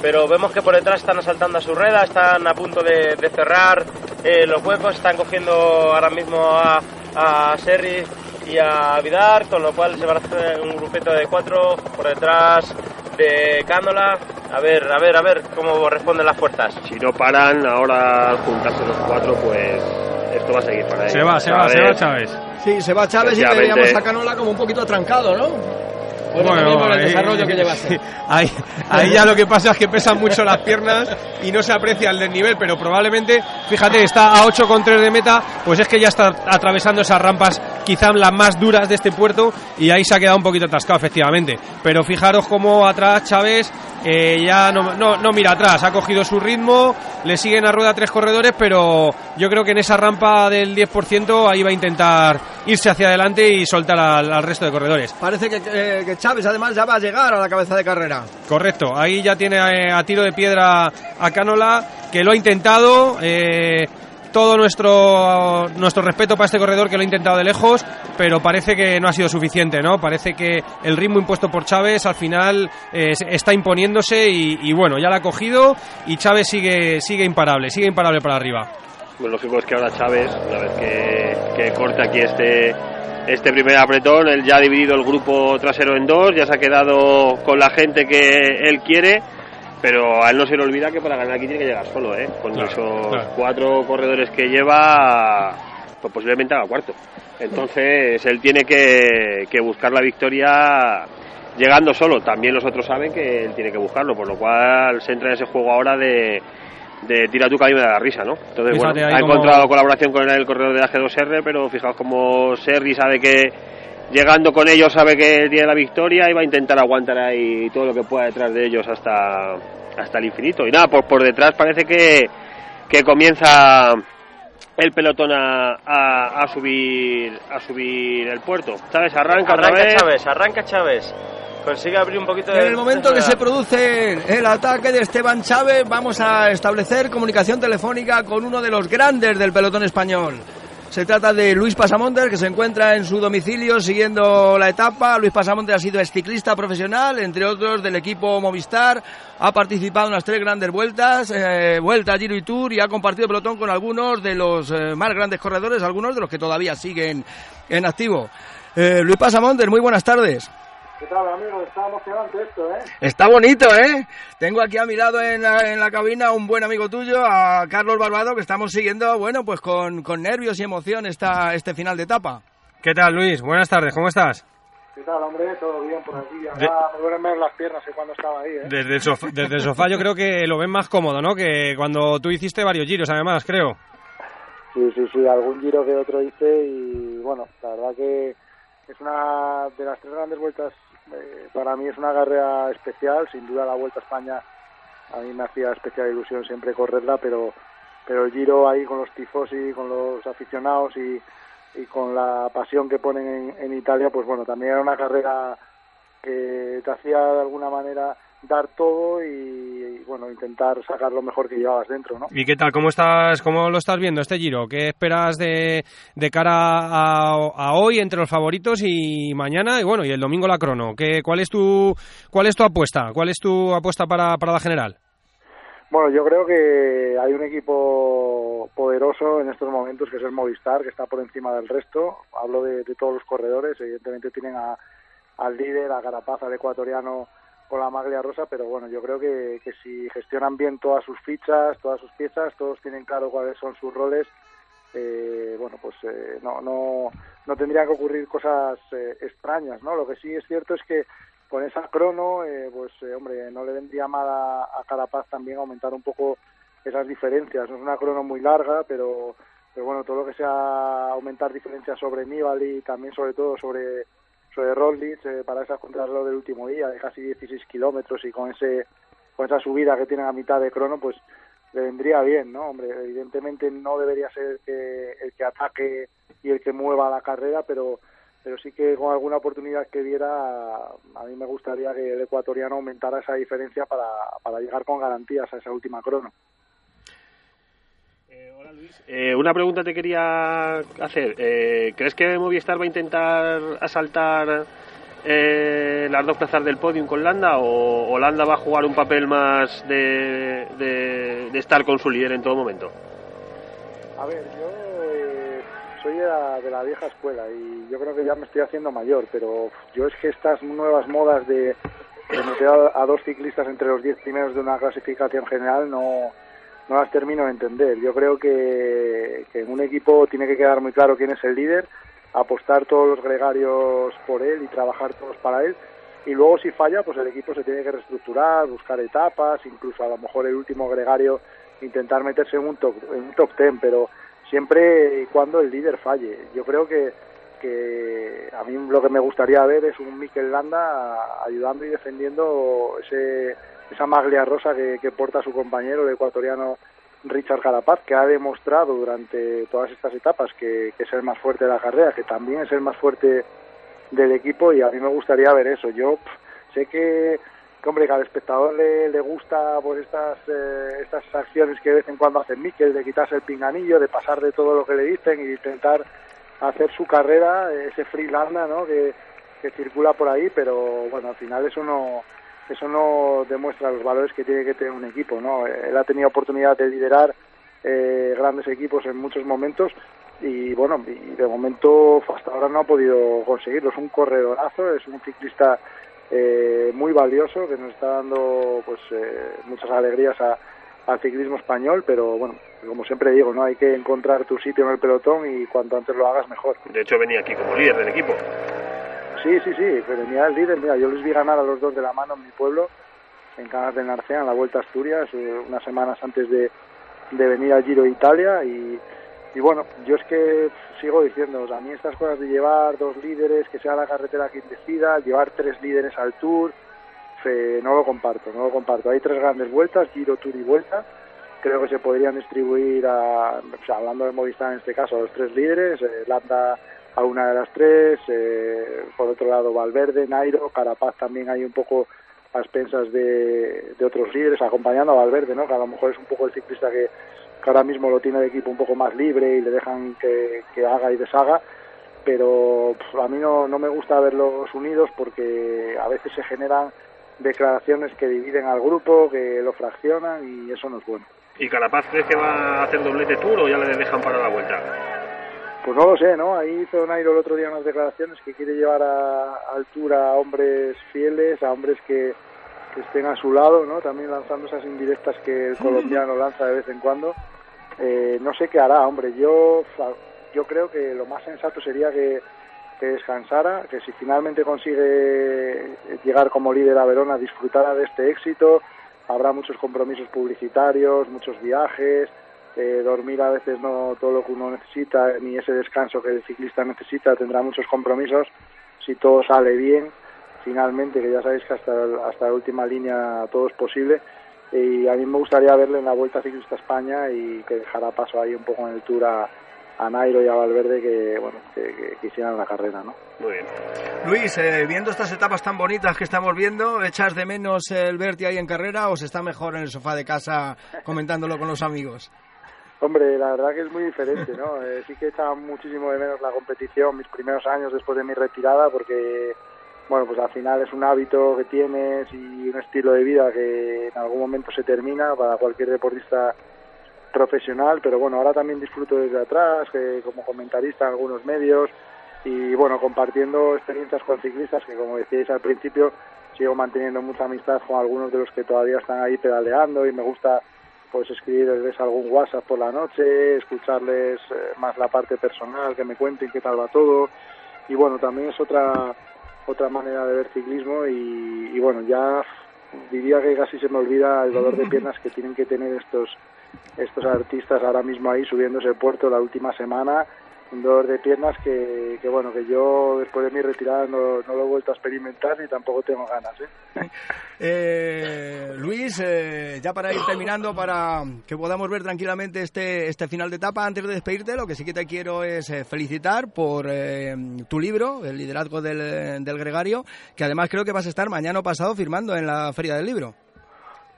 pero vemos que por detrás están asaltando a su rueda, están a punto de, cerrar eh, los huecos, están cogiendo ahora mismo a, a Serri y a Vidar, con lo cual se va a hacer un grupito de cuatro por detrás de Cándola. A ver, a ver, a ver cómo responden las fuerzas. Si no paran ahora juntarse los cuatro, pues esto va a seguir para ellos. Se va, se va, se va Chávez. Sí, se va Chávez y veríamos a Canola como un poquito atrancado, ¿no? Bueno, el desarrollo que Ahí, ahí ya lo que pasa es que pesan mucho las piernas y no se aprecia el desnivel, pero probablemente, fíjate, está a 8,3 de meta, pues es que ya está atravesando esas rampas quizá las más duras de este puerto y ahí se ha quedado un poquito atascado, efectivamente. Pero fijaros cómo atrás Chávez eh, ya no, no, no, mira atrás, ha cogido su ritmo, le siguen a rueda tres corredores, pero yo creo que en esa rampa del 10% ahí va a intentar irse hacia adelante y soltar al, resto de corredores. Parece que, que, Chávez además ya va a llegar a la cabeza de carrera. Correcto, ahí ya tiene eh, a, tiro de piedra a Canola, que lo ha intentado. Eh, todo nuestro, nuestro respeto para este corredor que lo ha intentado de lejos, pero parece que no ha sido suficiente, ¿no? Parece que el ritmo impuesto por Chávez al final eh, está imponiéndose y, bueno, ya la ha cogido y Chávez sigue, sigue imparable, sigue imparable para arriba. Lo lógico es que ahora Chávez, una vez que, que aquí este, este primer apretón, él ya ha dividido el grupo trasero en dos, ya se ha quedado con la gente que él quiere pero a él no se le olvida que para ganar aquí tiene que llegar solo, ¿eh? Con esos cuatro corredores que lleva, pues posiblemente haga cuarto. Entonces él tiene que, buscar la victoria llegando solo. También los otros saben que él tiene que buscarlo, por lo cual se entra en ese juego ahora de, de tira tu y me da la risa, ¿no? Entonces, bueno, ha encontrado colaboración con el corredor de la G2R, pero fijaos como Serri sabe que llegando con ellos sabe que tiene la victoria y va a intentar aguantar ahí todo lo que pueda detrás de ellos hasta, hasta el infinito. Y nada, por, por detrás parece que, que comienza el pelotón a, a, subir a subir el puerto. Chávez arranca, arranca otra vez. Chávez, arranca Chávez. Consigue abrir un poquito de... En el momento que se produce el ataque de Esteban Chávez, vamos a establecer comunicación telefónica con uno de los grandes del pelotón español. Se trata de Luis Pasamontes, que se encuentra en su domicilio siguiendo la etapa. Luis Pasamontes ha sido ciclista profesional, entre otros del equipo Movistar. Ha participado en las tres grandes vueltas, eh, Vuelta, Giro y Tour, y ha compartido pelotón con algunos de los eh, más grandes corredores, algunos de los que todavía siguen en activo. Eh, Luis Pasamontes, muy buenas tardes. ¿Qué tal, amigo? Está emocionante esto, ¿eh? Está bonito, ¿eh? Tengo aquí a mi lado en la, en la cabina un buen amigo tuyo, a Carlos Barbado, que estamos siguiendo, bueno, pues con, con nervios y emoción esta, este final de etapa. ¿Qué tal, Luis? Buenas tardes, ¿cómo estás? ¿Qué tal, hombre? Todo bien por aquí. Ya me duelen ver las piernas que cuando estaba ahí, ¿eh? Desde el, sofá, desde el sofá yo creo que lo ven más cómodo, ¿no? Que cuando tú hiciste varios giros, además, creo. Sí, sí, sí, algún giro que otro hice y, bueno, la verdad que es una de las tres grandes vueltas eh, para mí es una carrera especial, sin duda la Vuelta a España a mí me hacía especial ilusión siempre correrla, pero pero el Giro ahí con los tifosi, con los aficionados y, y con la pasión que ponen en, en Italia, pues bueno, también era una carrera que te hacía de alguna manera dar todo y, bueno intentar sacar lo mejor que llevabas dentro ¿no? ¿Y qué tal? ¿Cómo estás cómo lo estás viendo este Giro? ¿Qué esperas de, de cara a, a, hoy entre los favoritos y mañana y bueno y el domingo la crono? ¿Qué, ¿Cuál es tu cuál es tu apuesta? ¿Cuál es tu apuesta para, para la general? Bueno, yo creo que hay un equipo poderoso en estos momentos que es el Movistar, que está por encima del resto. Hablo de, de todos los corredores, evidentemente tienen a, al líder, a Carapaz, al ecuatoriano con la maglia rosa, pero bueno, yo creo que, que si gestionan bien todas sus fichas, todas sus piezas, todos tienen claro cuáles son sus roles, eh, bueno, pues eh, no, no, no tendrían que ocurrir cosas eh, extrañas, ¿no? Lo que sí es cierto es que con esa crono, eh, pues eh, hombre, no le vendría mal a, a Carapaz también aumentar un poco esas diferencias. No es una crono muy larga, pero, pero bueno, todo lo que sea aumentar diferencias sobre Nibali, también sobre todo sobre sobre Roglic para esa contrarreloj del último día de casi 16 kilómetros y con ese con esa subida que tiene a mitad de crono pues le vendría bien no hombre evidentemente no debería ser eh, el que ataque y el que mueva la carrera pero pero sí que con alguna oportunidad que diera a mí me gustaría que el ecuatoriano aumentara esa diferencia para, para llegar con garantías a esa última crono. Eh, una pregunta te quería hacer. Eh, ¿Crees que Movistar va a intentar asaltar eh, las dos plazas del podium con Landa o, Landa va a jugar un papel más de, de, estar con su líder en todo momento? A ver, yo eh, soy de la, vieja escuela y yo creo que ya me estoy haciendo mayor, pero yo es que estas nuevas modas de, meter a dos ciclistas entre los diez primeros de una clasificación general no no las termino de entender. Yo creo que, en un equipo tiene que quedar muy claro quién es el líder, apostar todos los gregarios por él y trabajar todos para él. Y luego si falla, pues el equipo se tiene que reestructurar, buscar etapas, incluso a lo mejor el último gregario intentar meterse en un top, en un top ten, pero siempre y cuando el líder falle. Yo creo que, que a mí lo que me gustaría ver es un Mikel Landa ayudando y defendiendo ese esa maglia rosa que, porta su compañero, el ecuatoriano Richard Carapaz, que ha demostrado durante todas estas etapas que, es el más fuerte de la carrera, que también es el más fuerte del equipo y a mí me gustaría ver eso. Yo sé que, hombre, que al espectador le, le gusta pues estas eh, estas acciones que de vez en cuando hace Mikel, de quitarse el pinganillo, de pasar de todo lo que le dicen y intentar hacer su carrera, ese freelanda, ¿no? Que, que circula por ahí, pero bueno, al final eso no eso no demuestra los valores que tiene que tener un equipo, ¿no? Él ha tenido oportunidad de liderar eh, grandes equipos en muchos momentos y bueno, y de momento hasta ahora no ha podido conseguirlo. Es un corredorazo, es un ciclista eh, muy valioso que nos está dando pues eh, muchas alegrías a, al ciclismo español, pero bueno, como siempre digo, no hay que encontrar tu sitio en el pelotón y cuanto antes lo hagas mejor. De hecho venía aquí como líder del equipo. Sí, sí, sí, pero mira el líder, mira, yo les vi ganar a los dos de la mano en mi pueblo, en Canas del Narcea, en la Vuelta a Asturias, eh, unas semanas antes de, de venir al Giro de Italia y, y bueno, yo es que sigo diciendo, o sea, a mí estas cosas de llevar dos líderes, que sea la carretera quien decida, llevar tres líderes al Tour, fe, no lo comparto, no lo comparto. Hay tres grandes vueltas, Giro, Tour y Vuelta, creo que se podrían distribuir, a, hablando de Movistar en este caso, a los tres líderes, eh, Landa a una de las tres, eh, por otro lado Valverde, Nairo, Carapaz también hay un poco a expensas de, de, otros líderes, acompañando a Valverde, ¿no? que a lo mejor es un poco el ciclista que, que ahora mismo lo tiene el equipo un poco más libre y le dejan que, que haga y deshaga, pero a mí no, no me gusta verlos unidos porque a veces se generan declaraciones que dividen al grupo, que lo fraccionan y eso no es bueno. ¿Y Carapaz crees que va a hacer doblete tour o ya le dejan para la vuelta? Pues no lo sé, ¿no? Ahí hizo Nairo el otro día unas declaraciones que quiere llevar a, altura a hombres fieles, a hombres que, que estén a su lado, ¿no? También lanzando esas indirectas que el colombiano lanza de vez en cuando. Eh, no sé qué hará, hombre. Yo, yo creo que lo más sensato sería que, que descansara, que si finalmente consigue llegar como líder a Verona, disfrutara de este éxito. Habrá muchos compromisos publicitarios, muchos viajes, eh, dormir a veces no todo lo que uno necesita, ni ese descanso que el ciclista necesita, tendrá muchos compromisos. Si todo sale bien, finalmente, que ya sabéis que hasta, hasta la última línea todo es posible. Y a mí me gustaría verle en la Vuelta Ciclista España y que dejara paso ahí un poco en el Tour a, a Nairo y a Valverde que bueno que, que, hicieran la carrera, ¿no? Muy bien. Luis, eh, viendo estas etapas tan bonitas que estamos viendo, ¿echas de menos el verte ahí en carrera o se está mejor en el sofá de casa comentándolo con los amigos? Hombre, la verdad que es muy diferente, ¿no? Eh, sí que echaba muchísimo de menos la competición mis primeros años después de mi retirada porque, bueno, pues al final es un hábito que tienes y un estilo de vida que en algún momento se termina para cualquier deportista profesional, pero bueno, ahora también disfruto desde atrás, como comentarista en algunos medios y bueno, compartiendo experiencias con ciclistas que como decíais al principio, sigo manteniendo mucha amistad con algunos de los que todavía están ahí pedaleando y me gusta pues escribirles algún WhatsApp por la noche, escucharles eh, más la parte personal, que me cuenten qué tal va todo. Y bueno, también es otra otra manera de ver ciclismo y, y bueno, ya diría que casi se me olvida el dolor de piernas que tienen que tener estos estos artistas ahora mismo ahí subiéndose el puerto la última semana dolor de piernas que, que, bueno que yo después de mi retirada no, no, lo he vuelto a experimentar ni tampoco tengo ganas ¿eh? eh Luis eh, ya para ir terminando para que podamos ver tranquilamente este este final de etapa antes de despedirte lo que sí que te quiero es eh, felicitar por eh, tu libro el liderazgo del, del gregario que además creo que vas a estar mañana pasado firmando en la feria del libro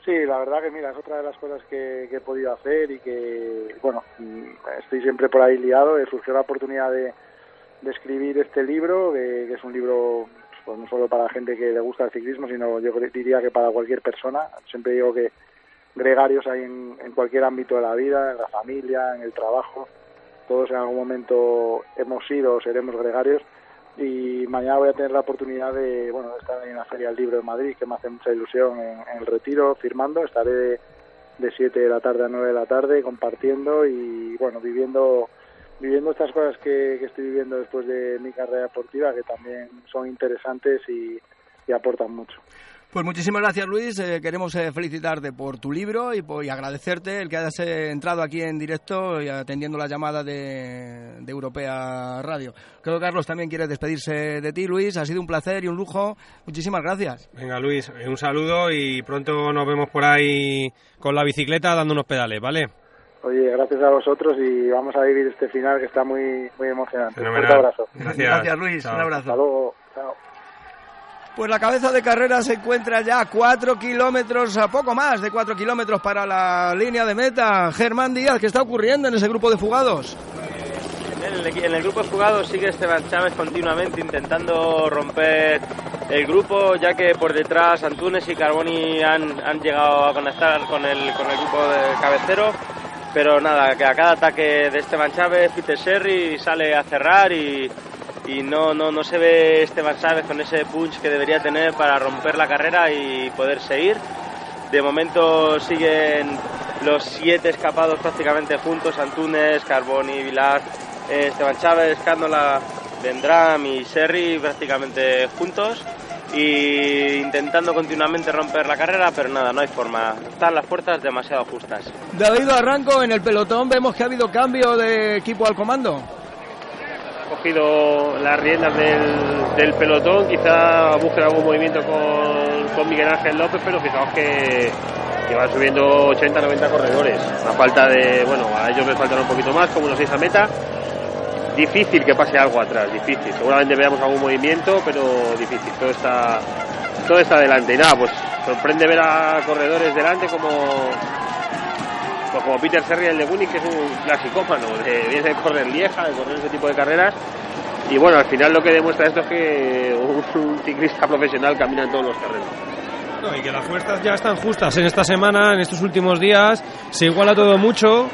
Sí, la verdad que mira, es otra de las cosas que, he podido hacer y que, bueno, estoy siempre por ahí liado. Surgió la oportunidad de, escribir este libro, que, es un libro pues, no solo para gente que le gusta el ciclismo, sino yo diría que para cualquier persona. Siempre digo que gregarios hay en cualquier ámbito de la vida, en la familia, en el trabajo. Todos en algún momento hemos sido o seremos gregarios y mañana voy a tener la oportunidad de bueno de estar en la Feria del Libro de Madrid que me hace mucha ilusión en, el retiro firmando estaré de, de 7 de la tarde a 9 de la tarde compartiendo y bueno viviendo viviendo estas cosas que, que, estoy viviendo después de mi carrera deportiva que también son interesantes y, y aportan mucho. Pues muchísimas gracias Luis, eh, queremos eh, felicitarte por tu libro y, por, y agradecerte el que hayas eh, entrado aquí en directo y atendiendo la llamada de, de, Europea Radio. Creo que Carlos también quiere despedirse de ti Luis, ha sido un placer y un lujo, muchísimas gracias. Venga Luis, un saludo y pronto nos vemos por ahí con la bicicleta dando unos pedales, ¿vale? Oye, gracias a vosotros y vamos a vivir este final que está muy muy emocionante. Un fuerte abrazo. Gracias, gracias Luis, un abrazo. Hasta luego. Chao. Pues la cabeza de carrera se encuentra ya a cuatro kilómetros, a poco más de cuatro kilómetros para la línea de meta. Germán Díaz, ¿qué está ocurriendo en ese grupo de fugados? En el, grupo de fugados sigue Esteban Chávez continuamente intentando romper el grupo, ya que por detrás Antunes y Carboni han, han llegado a conectar con el, con el grupo de cabecero. Pero nada, que a cada ataque de Esteban Chávez, Peter Sherry sale a cerrar y, y no, no, no se ve Esteban Chávez con ese punch que debería tener para romper la carrera y poder seguir. De momento siguen los siete escapados prácticamente juntos, Antunes, Carboni, Vilar, eh, Esteban Chávez, Cándola, Vendram y Serri prácticamente juntos y intentando continuamente romper la carrera, pero nada, no hay forma. Están las puertas demasiado justas. David Arranco, en el pelotón vemos que ha habido cambio de equipo al comando cogido las riendas del, pelotón, quizá busque algún movimiento con, con, Miguel Ángel López, pero fijaos que, que van subiendo 80-90 corredores. A falta de, bueno, a ellos les faltará un poquito más, como unos 6 a meta. Difícil que pase algo atrás, difícil. Seguramente veamos algún movimiento, pero difícil. Todo está, todo está delante. Y nada, pues sorprende ver a corredores delante como pues como Peter Serri, el de Winning, que es un clasicómano, de, viene de correr Lieja, de correr ese tipo de carreras. Y bueno, al final lo que demuestra esto es que un, ciclista profesional camina en todos los terrenos. y que las fuerzas ya están justas en esta semana, en estos últimos días, se iguala todo mucho.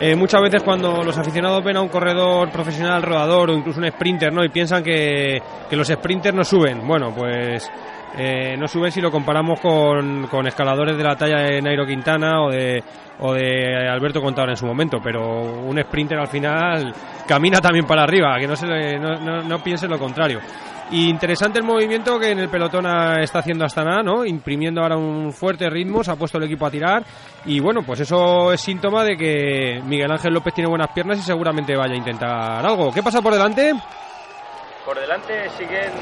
Eh, muchas veces cuando los aficionados ven a un corredor profesional, rodador o incluso un sprinter, ¿no? Y piensan que, que los sprinters no suben. Bueno, pues eh, no suben si lo comparamos con, escaladores de la talla de Nairo Quintana o de, Alberto Contador en su momento, pero un sprinter al final camina también para arriba, que no, se no, no, piense lo contrario. Interesante el movimiento que en el pelotón está haciendo Astana, ¿no? Imprimiendo ahora un fuerte ritmo, se ha puesto el equipo a tirar y bueno, pues eso es síntoma de que Miguel Ángel López tiene buenas piernas y seguramente vaya a intentar algo. ¿Qué pasa por delante? Por delante siguen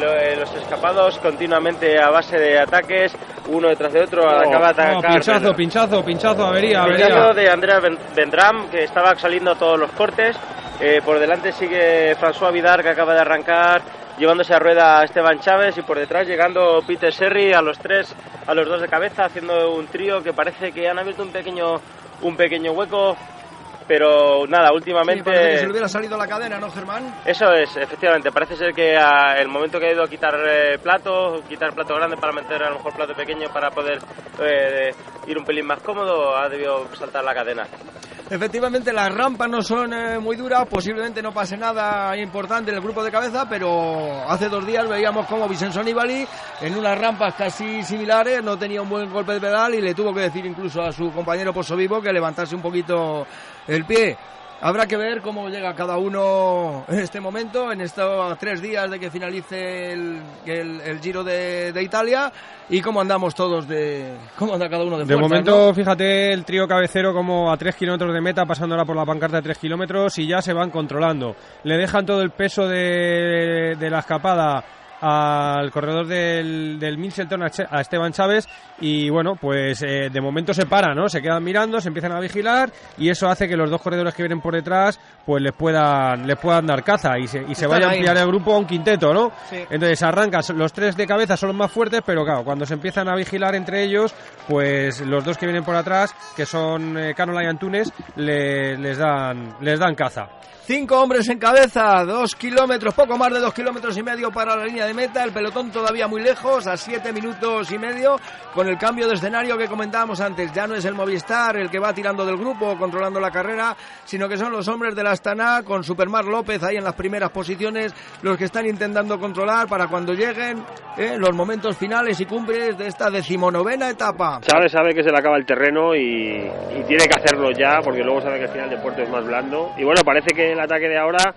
eh, los escapados continuamente a base de ataques, uno detrás de otro, acaba de atacar. pinchazo, pinchazo, pinchazo, avería, avería. Pinchazo de Andrea Vendram, que estaba saliendo todos los cortes. Eh, por delante sigue François Vidar, que acaba de arrancar, llevándose a rueda a Esteban Chávez. Y por detrás llegando Peter Serri, a los tres, a los dos de cabeza, haciendo un trío que parece que han abierto un pequeño, un pequeño hueco pero nada, últimamente... Sí, que se le hubiera salido la cadena, ¿no, Germán? Eso es, efectivamente. Parece ser que el momento que ha ido a quitar eh, plato, quitar plato grande para meter a lo mejor plato pequeño para poder eh, ir un pelín más cómodo, ha debido saltar la cadena. Efectivamente, las rampas no son eh, muy duras, posiblemente no pase nada importante en el grupo de cabeza, pero hace dos días veíamos como Vicenzo Nibali en unas rampas casi similares no tenía un buen golpe de pedal y le tuvo que decir incluso a su compañero Pozo Vivo que levantase un poquito el pie. Habrá que ver cómo llega cada uno en este momento, en estos tres días de que finalice el, el, Giro de, Italia y cómo andamos todos de... cómo anda cada uno de De momento, fíjate el trío cabecero como a tres kilómetros de meta, pasándola por la pancarta de tres kilómetros y ya se van controlando. Le dejan todo el peso de, de la escapada al corredor del, del a Esteban Chávez, y bueno, pues eh, de momento se paran, ¿no? Se quedan mirando, se empiezan a vigilar, y eso hace que los dos corredores que vienen por detrás, pues les puedan, les puedan dar caza y se, y se vaya a ampliar el grupo a un quinteto, ¿no? Entonces arrancan, los tres de cabeza son los más fuertes, pero claro, cuando se empiezan a vigilar entre ellos, pues los dos que vienen por atrás, que son eh, Canola y Antunes, les, dan, les dan caza. Cinco hombres en cabeza, dos kilómetros, poco más de dos kilómetros y medio para la línea de meta. El pelotón todavía muy lejos, a siete minutos y medio, con el cambio de escenario que comentábamos antes. Ya no es el Movistar el que va tirando del grupo, controlando la carrera, sino que son los hombres de la Astana, con Supermar López ahí en las primeras posiciones, los que están intentando controlar para cuando lleguen eh, los momentos finales y cumbres de esta decimonovena etapa. Sabe, sabe que se le acaba el terreno y, y tiene que hacerlo ya, porque luego sabe que el final de puerto es más blando. Y bueno, parece que el ataque de ahora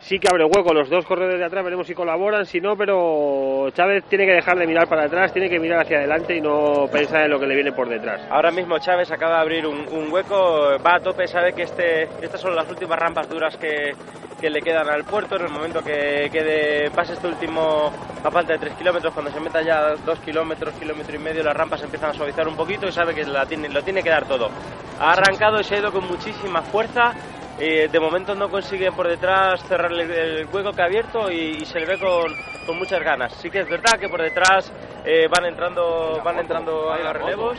sí que abre hueco. Los dos corredores de atrás veremos si colaboran, si no, pero Chávez tiene que dejar de mirar para atrás, tiene que mirar hacia adelante y no pensar en lo que le viene por detrás. Ahora mismo Chávez acaba de abrir un, hueco, va a tope, sabe que este, estas son las últimas rampas duras que, que le quedan al puerto. En el momento que quede, pase este último, a falta de 3 kilómetros, cuando se meta ya 2 kilómetros, kilómetro y medio, las rampas empiezan a suavizar un poquito y sabe que la tiene, lo tiene que dar todo. Ha arrancado y se ha ido con muchísima fuerza de momento no consigue por detrás cerrar el, hueco que ha abierto y, se le ve con, con, muchas ganas. Sí que es verdad que por detrás eh, van entrando van entrando a los relevos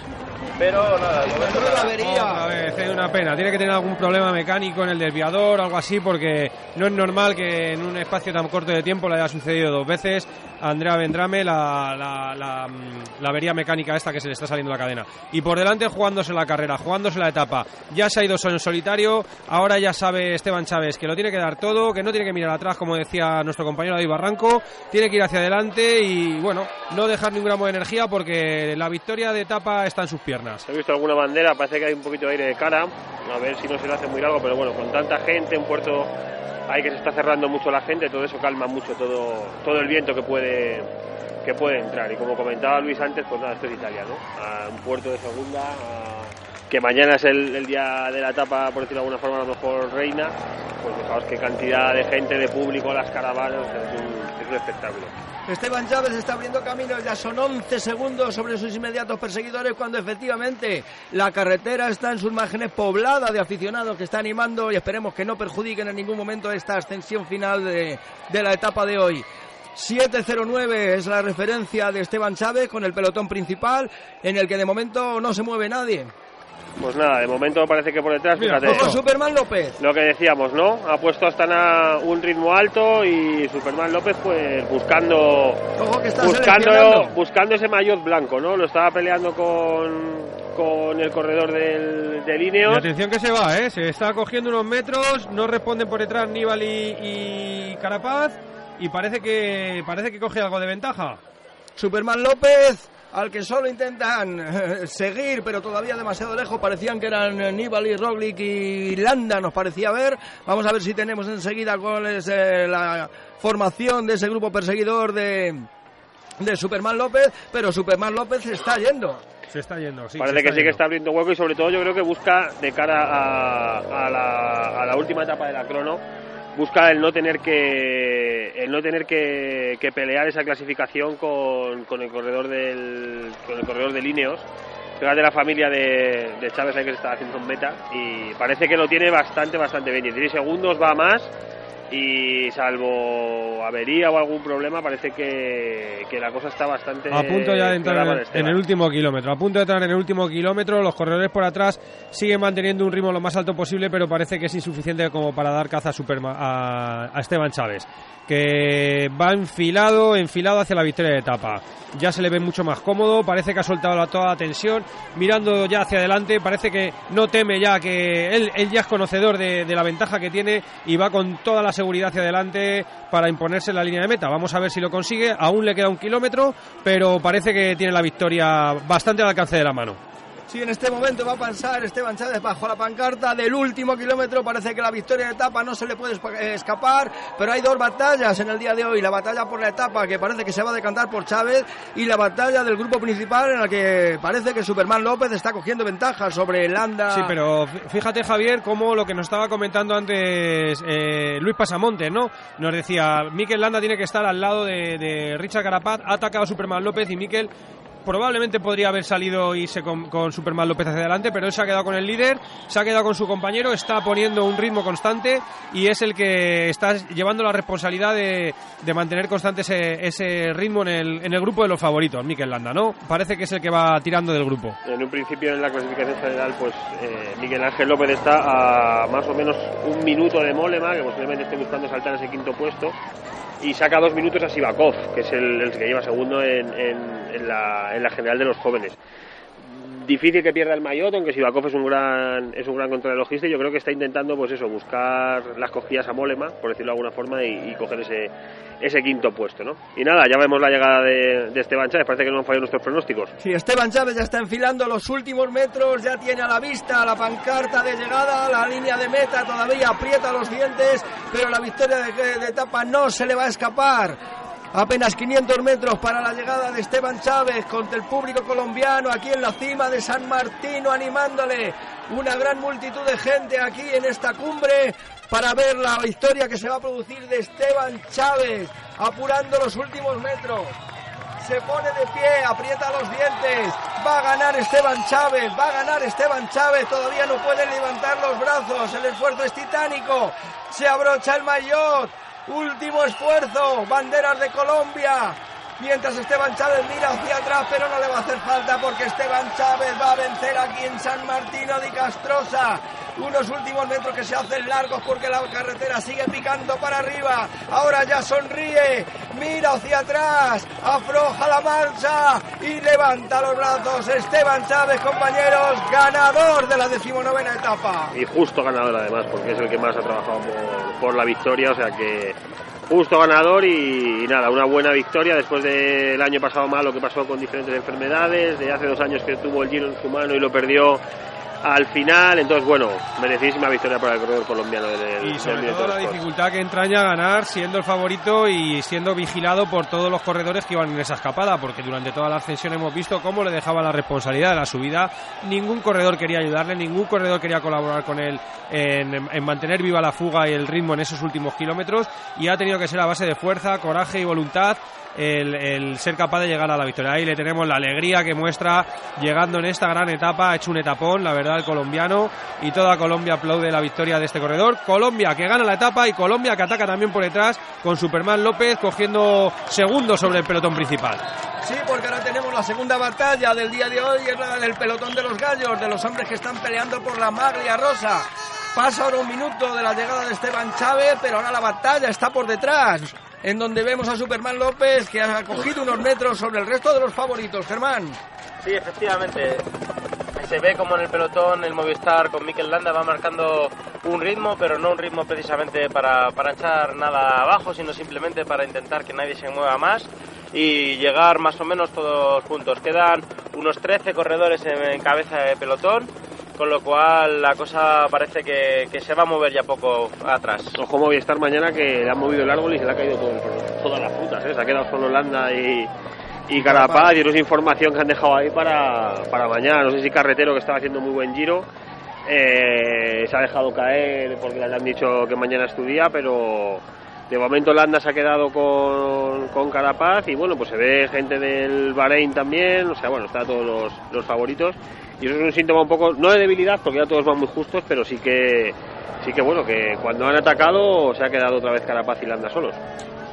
pero nada, Otra vez, es una pena. Tiene que tener algún problema mecánico en el desviador, algo así, porque no es normal que en un espacio tan corto de tiempo le haya sucedido dos veces a Andrea Vendrame la, la, la, mm, la, avería mecánica esta que se le está saliendo la cadena. Y por delante jugándose la carrera, jugándose la etapa. Ya se ha ido solo en solitario, ahora ya sabe Esteban Chávez que lo tiene que dar todo, que no tiene que mirar atrás, como decía nuestro compañero David Barranco, tiene que ir hacia adelante y, bueno, no dejar ningún gramo de energía porque la victoria de etapa está en sus piernas. He visto alguna bandera, parece que hay un poquito de aire de cara, a ver si no se le hace muy largo, pero bueno, con tanta gente, un puerto ahí que se está cerrando mucho la gente, todo eso calma mucho todo, todo el viento que puede que puede entrar. Y como comentaba Luis antes, pues nada, esto es Italia, ¿no? A un puerto de segunda, que mañana es el, día de la etapa, por decirlo de alguna forma, a lo mejor reina, pues fijaos qué cantidad de gente, de público, las caravanas, es un. Esteban Chávez está abriendo caminos, ya son 11 segundos sobre sus inmediatos perseguidores cuando efectivamente la carretera está en sus márgenes poblada de aficionados que está animando y esperemos que no perjudiquen en ningún momento esta ascensión final de, de la etapa de hoy. 7.09 es la referencia de Esteban Chávez con el pelotón principal en el que de momento no se mueve nadie. Pues nada, de momento parece que por detrás, Mira, fíjate, ojo, Superman López. lo que decíamos, ¿no? Ha puesto hasta na- un ritmo alto y Superman López pues buscando Ojo que está buscando buscando ese maillot blanco, ¿no? Lo estaba peleando con, con el corredor del, de Y Lineos. atención que se va, ¿eh? Se está cogiendo unos metros, no responden por detrás Nibali y Carapaz y parece que parece que coge algo de ventaja. Superman López, al que solo intentan eh, seguir, pero todavía demasiado lejos. Parecían que eran eh, Nibali, Roglic y Landa, nos parecía ver. Vamos a ver si tenemos enseguida cuál es eh, la formación de ese grupo perseguidor de, de Superman López, pero Superman López se está yendo. Se está yendo, sí. Parece que sí que yendo. está abriendo hueco y sobre todo yo creo que busca de cara a, a la, a la última etapa de la crono busca el no tener que el no tener que, que pelear esa clasificación con, con el corredor del con el corredor de Lineos fíjate la familia de, de Chávez ahí que se está haciendo en meta y parece que lo tiene bastante bastante bien. 16 segundos va a más y salvo avería o algún problema parece que, que la cosa está bastante A punto ya de entrar en el, en el último kilómetro. A punto de entrar en el último kilómetro. Los corredores por atrás siguen manteniendo un ritmo lo más alto posible, pero parece que es insuficiente como para dar caza a, a, a Esteban Chávez, que va enfilado, enfilado hacia la victoria de etapa. Ya se le ve mucho más cómodo, parece que ha soltado la- toda la tensión, mirando ya hacia adelante, parece que no teme ya, que él, él ya es conocedor de, de la ventaja que tiene y va con toda la seguridad hacia adelante para imponerse en la línea de meta. Vamos a ver si lo consigue, aún le queda un kilómetro, pero parece que tiene la victoria bastante al alcance de la mano. Sí, en este momento va a pasar Esteban Chávez bajo la pancarta del último kilómetro. Parece que la victoria de etapa no se le puede eh, escapar, pero hay dos batallas en el día de hoy. La batalla por la etapa, que parece que se va a decantar por Chávez, y la batalla del grupo principal, en la que parece que Superman López está cogiendo ventaja sobre Landa. Sí, pero fí- fíjate, Javier, como lo que nos estaba comentando antes eh, Luis Pasamontes, ¿no? Nos decía, Miquel Landa tiene que estar al lado de, de Richard Carapaz, ha atacado a Superman López y Miquel probablemente podría haber salido e irse con, con Superman López hacia adelante, pero él se ha quedado con el líder, se ha quedado con su compañero, está poniendo un ritmo constante y es el que está llevando la responsabilidad de, de mantener constante ese, ese ritmo en el, en el grupo de los favoritos, Miquel Landa, ¿no? Parece que es el que va tirando del grupo. En un principio en la clasificación general, pues eh, Miguel Ángel López está a más o menos un minuto de Molema, que posiblemente esté buscando saltar ese quinto puesto, y saca dos minutos a Sivakov, que es el, que lleva segundo en la, en la general de los jóvenes. Difícil que pierda el maillot, aunque Sivakov es un gran es un gran contrarrelojista y yo creo que está intentando pues eso, buscar las cogidas a Molema, por decirlo de alguna forma, y, coger ese, ese quinto puesto, ¿no? Y nada, ya vemos la llegada de, Esteban Chávez, parece que no han fallado nuestros pronósticos. Sí, Esteban Chávez ya está enfilando los últimos metros, ya tiene a la vista la pancarta de llegada, la línea de meta todavía aprieta los dientes, pero la victoria de etapa no se le va a escapar. Apenas 500 metros para la llegada de Esteban Chávez contra el público colombiano aquí en la cima de San Martino animándole. Una gran multitud de gente aquí en esta cumbre para ver la victoria que se va a producir de Esteban Chávez apurando los últimos metros. Se pone de pie, aprieta los dientes, va a ganar Esteban Chávez, va a ganar Esteban Chávez, todavía no puede levantar los brazos, el esfuerzo es titánico, se abrocha el maillot, último esfuerzo, banderas de Colombia, mientras Esteban Chávez mira hacia atrás, pero no le va a hacer falta porque Esteban Chávez va a vencer aquí en San Martino de Castrosa. Unos últimos metros que se hacen largos porque la carretera sigue picando para arriba. Ahora ya sonríe, mira hacia atrás, afloja la marcha y levanta los brazos. Esteban Chávez, compañeros, ganador de la decimonovena etapa. y justo ganador además, porque es el que más ha trabajado por, por la victoria, o sea que justo ganador y, y nada, una buena victoria después del año pasado malo que pasó con diferentes enfermedades, de hace dos años que tuvo el giro en su mano y lo perdió al final, entonces bueno, merecidísima victoria para el corredor colombiano del, Y sobre todo la dificultad que entraña ganar siendo el favorito y siendo vigilado por todos los corredores que iban en esa escapada, porque durante toda la ascensión hemos visto cómo le dejaba la responsabilidad de la subida. Ningún corredor quería ayudarle, ningún corredor quería colaborar con él en, en mantener viva la fuga y el ritmo en esos últimos kilómetros y ha tenido que ser a base de fuerza, coraje y voluntad el, ser capaz de llegar a la victoria. Ahí le tenemos la alegría que muestra llegando en esta gran etapa, ha hecho un etapón, la verdad, el colombiano, y toda Colombia aplaude la victoria de este corredor. Colombia que gana la etapa y Colombia que ataca también por detrás con Superman López cogiendo segundos sobre el pelotón principal. Sí, porque ahora tenemos la segunda batalla del día de hoy, es la del pelotón de los gallos, de los hombres que están peleando por la maglia rosa. Pasa ahora un minuto de la llegada de Esteban Chávez, pero ahora la batalla está por detrás, en donde vemos a Superman López que ha cogido unos metros sobre el resto de los favoritos. Germán. Sí, efectivamente. Se ve como en el pelotón el Movistar con Mikel Landa va marcando un ritmo, pero no un ritmo precisamente para, para echar nada abajo, sino simplemente para intentar que nadie se mueva más y llegar más o menos todos juntos. Quedan unos 13 corredores en, cabeza de pelotón, con lo cual la cosa parece que, que, se va a mover ya poco atrás. Ojo Movistar mañana que le ha movido el árbol y se le ha caído todo el, todas las frutas, ¿eh? se ha quedado solo Landa y, y Carapaz y no es información que han dejado ahí para, para mañana. No sé si Carretero, que estaba haciendo muy buen giro, eh, se ha dejado caer porque le han dicho que mañana estudia, pero de momento Landa se ha quedado con, con Carapaz y bueno, pues se ve gente del Bahrein también, o sea, bueno, está todos los, los favoritos y eso es un síntoma un poco, no de debilidad porque ya todos van muy justos, pero sí que, sí que bueno, que cuando han atacado se ha quedado otra vez Carapaz y Landa solos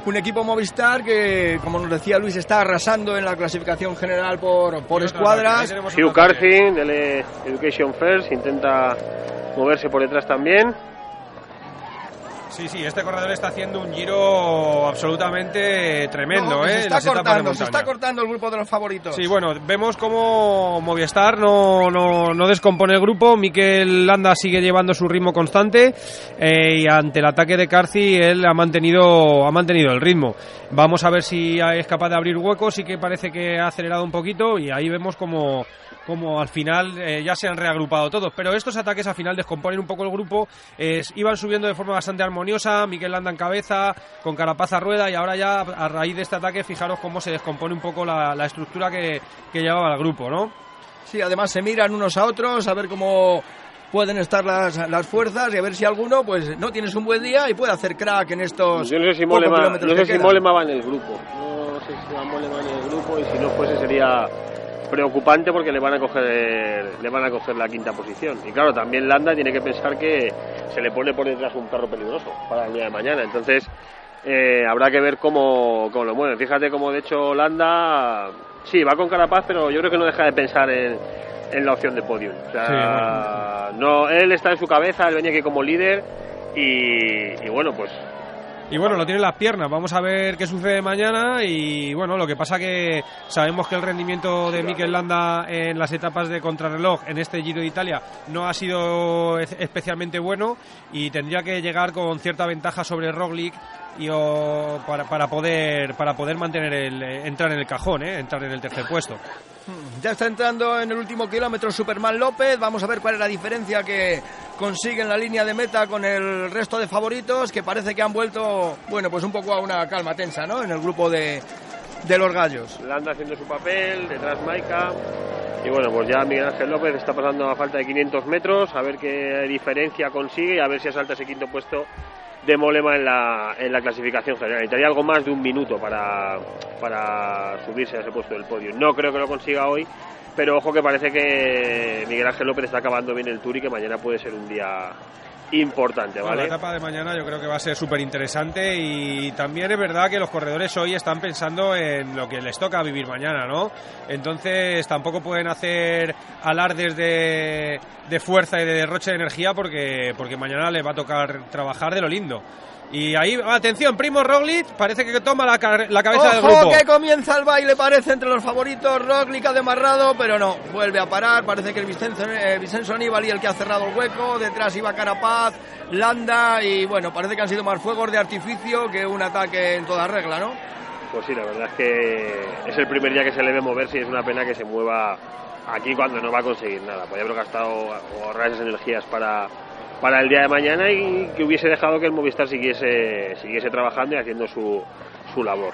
un equipo Movistar que, como nos decía Luis, está arrasando en la clasificación general por, por escuadras. Hugh Carthy, del Education First, intenta moverse por detrás también. Sí, sí, este corredor está haciendo un giro absolutamente tremendo, ¿eh? Se está, cortando, se está cortando el grupo de los favoritos. Sí, bueno, vemos como Movistar no, no, no descompone el grupo. Mikel Landa sigue llevando su ritmo constante eh, y ante el ataque de Carci él ha mantenido, ha mantenido el ritmo. Vamos a ver si es capaz de abrir huecos. Sí que parece que ha acelerado un poquito y ahí vemos como como al final eh, ya se han reagrupado todos. Pero estos ataques al final descomponen un poco el grupo, eh, iban subiendo de forma bastante armoniosa, Miquel Landa en cabeza, con Carapaz a rueda y ahora ya a raíz de este ataque fijaros cómo se descompone un poco la, estructura que, llevaba el grupo, ¿no? Sí, además se miran unos a otros a ver cómo pueden estar las, las fuerzas y a ver si alguno pues no tienes un buen día y puede hacer crack en estos Yo no sé si Molema, no sé si Molema va en el grupo. No sé si Molema en el grupo y si no fuese sería preocupante porque le van a coger le van a coger la quinta posición. Y claro también Landa tiene que pensar que se le pone por detrás un perro peligroso para el día de mañana. Entonces eh, habrá que ver cómo, cómo lo mueven. Fíjate como de hecho Landa sí va con Carapaz pero yo creo que no deja de pensar en, en la opción de podium o sea, no él está en su cabeza él venía aquí como líder y, y bueno pues y bueno, lo tiene en las piernas. Vamos a ver qué sucede mañana. Y bueno, lo que pasa que sabemos que el rendimiento de Mikel Landa en las etapas de contrarreloj en este Giro de Italia no ha sido especialmente bueno y tendría que llegar con cierta ventaja sobre Roglic y para, para poder para poder mantener el entrar en el cajón, ¿eh? entrar en el tercer puesto. Hmm, ya está entrando en el último kilómetro Superman López. Vamos a ver cuál es la diferencia que consigue en la línea de meta con el resto de favoritos, que parece que han vuelto, bueno, pues un poco a una calma tensa, ¿no? En el grupo de, de los gallos. Landa haciendo su papel, detrás Maika. Y bueno, pues ya Miguel Ángel López está pasando a falta de 500 metros, a ver qué diferencia consigue y a ver si asalta ese quinto puesto de Molema en la, en la clasificación general. Necesitaría algo más de un minuto para, para subirse a ese puesto del podio. No creo que lo consiga hoy, pero ojo que parece que Miguel Ángel López está acabando bien el tour y que mañana puede ser un día importante, ¿vale? la etapa de mañana yo creo que va a ser súper interesante y también es verdad que los corredores hoy están pensando en lo que les toca vivir mañana, ¿no? Entonces tampoco pueden hacer alardes de, de fuerza y de derroche de energía porque, porque mañana les va a tocar trabajar de lo lindo. Y ahí, atención, Primo Roglic parece que toma la, la cabeza del grupo. que comienza el baile, parece entre los favoritos. Roglic ha demarrado, pero no, vuelve a parar. Parece que el Vicenzo, eh, Vicenzo Nibali el que ha cerrado el hueco. Detrás iba Carapaz, Landa y bueno, parece que han sido más fuegos de artificio que un ataque en toda regla, ¿no? Pues sí, la verdad es que es el primer día que se le ve mover y es una pena que se mueva aquí cuando no va a conseguir nada. Podría haber gastado o ahorrar esas energías para para el día de mañana y que hubiese dejado que el Movistar siguiese, siguiese trabajando y haciendo su, su labor.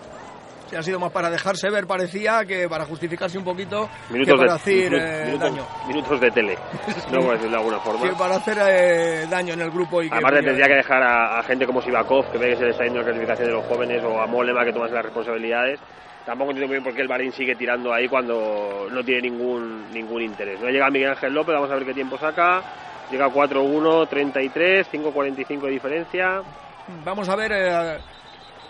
Sí, ha sido más para dejarse ver, parecía, que para justificarse un poquito, minutos que para hacer eh, daño. Minutos de tele, no voy a decirlo de alguna forma. Que para hacer eh, daño en el grupo. Y Además, tendría que dejar a, gente como Sivakov, que ve que se le está yendo la clasificación de los jóvenes, o a Molema, que toma las responsabilidades. Tampoco entiendo muy bien por qué el Barín sigue tirando ahí cuando no tiene ningún, ningún interés. No llega Miguel Ángel López, vamos a ver qué tiempo saca. Llega 4-1, 33, 5-45 de diferencia. Vamos a ver, eh,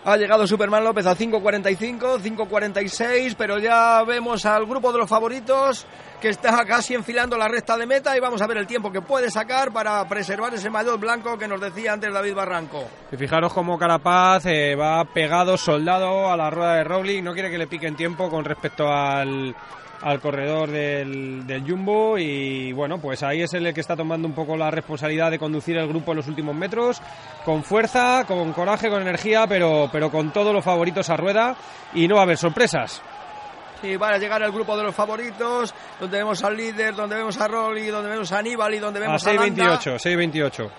Ha llegado Superman López a 5.45, 5.46, pero ya vemos al grupo de los favoritos que está casi enfilando la recta de meta y vamos a ver el tiempo que puede sacar para preservar ese maillot blanco que nos decía antes David Barranco. Y fijaros cómo Carapaz eh, va pegado, soldado a la rueda de Rowling, no quiere que le piquen tiempo con respecto al, al corredor del, del, Jumbo y bueno, pues ahí es el que está tomando un poco la responsabilidad de conducir el grupo en los últimos metros, con fuerza, con coraje, con energía, pero, pero con todos los favoritos a rueda y no va a haber sorpresas. Y va a llegar el grupo de los favoritos, donde vemos al líder, donde vemos a Rolly, donde vemos a Aníbal y donde vemos a, a 6.28, 6.28.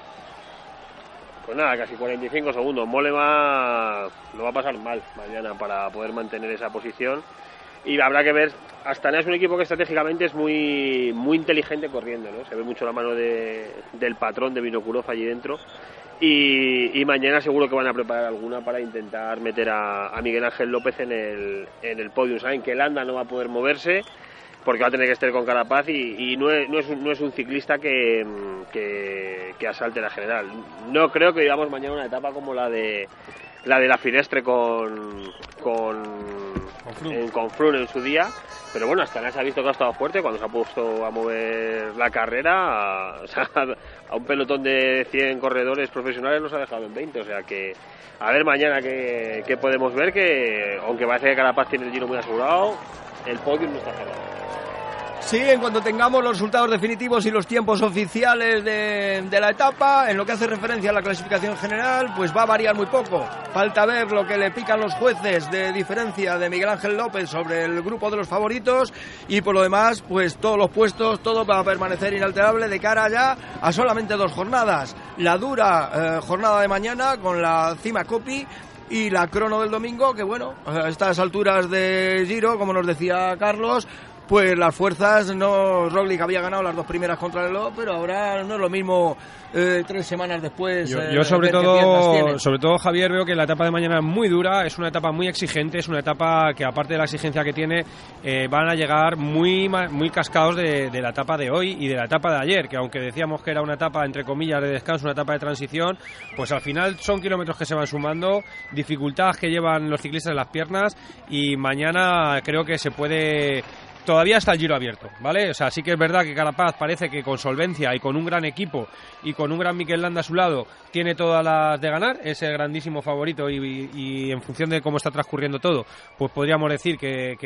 Pues nada, casi 45 segundos. Molema lo va a pasar mal mañana para poder mantener esa posición y habrá que ver. Astana es un equipo que estratégicamente es muy muy inteligente corriendo, ¿no? Se ve mucho la mano de, del patrón de Vinokurov allí dentro. Y, mañana seguro que van a preparar alguna para intentar meter a, Miguel Ángel López en el, en el podium. Saben que Landa no va a poder moverse porque va a tener que estar con Carapaz y, y no, es, no, es, un, no es un ciclista que, que, asalte la general. No creo que vayamos mañana una etapa como la de la de la Finestre con con, con Froome. en, con Froome en su día pero bueno hasta se ha visto que ha estado fuerte cuando se ha puesto a mover la carrera a, un pelotón de 100 corredores profesionales nos ha dejado en 20 o sea que a ver mañana qué, podemos ver que aunque parece que Carapaz tiene el giro muy asegurado el podium no está cerrado Sí, en cuanto tengamos los resultados definitivos y los tiempos oficiales de, de, la etapa, en lo que hace referencia a la clasificación general, pues va a variar muy poco. Falta ver lo que le pican los jueces de diferencia de Miguel Ángel López sobre el grupo de los favoritos y por lo demás, pues todos los puestos, todo va a permanecer inalterable de cara ya a solamente dos jornadas. La dura eh, jornada de mañana con la Cima Copi y la crono del domingo, que bueno, a estas alturas de Giro, como nos decía Carlos, pues las fuerzas, no Roglic había ganado las dos primeras contra el Ló, pero ahora no es lo mismo eh, tres semanas después. Yo, eh, yo sobre todo, sobre todo Javier, veo que la etapa de mañana es muy dura, es una etapa muy exigente, es una etapa que aparte de la exigencia que tiene, eh, van a llegar muy, muy cascados de, de la etapa de hoy y de la etapa de ayer, que aunque decíamos que era una etapa entre comillas de descanso, una etapa de transición, pues al final son kilómetros que se van sumando, dificultad que llevan los ciclistas en las piernas y mañana creo que se puede todavía está el giro abierto, ¿vale? O sea, sí que es verdad que Carapaz parece que con solvencia y con un gran equipo y con un gran Mikel Landa a su lado tiene todas las de ganar, es el grandísimo favorito y, en función de cómo está transcurriendo todo, pues podríamos decir que-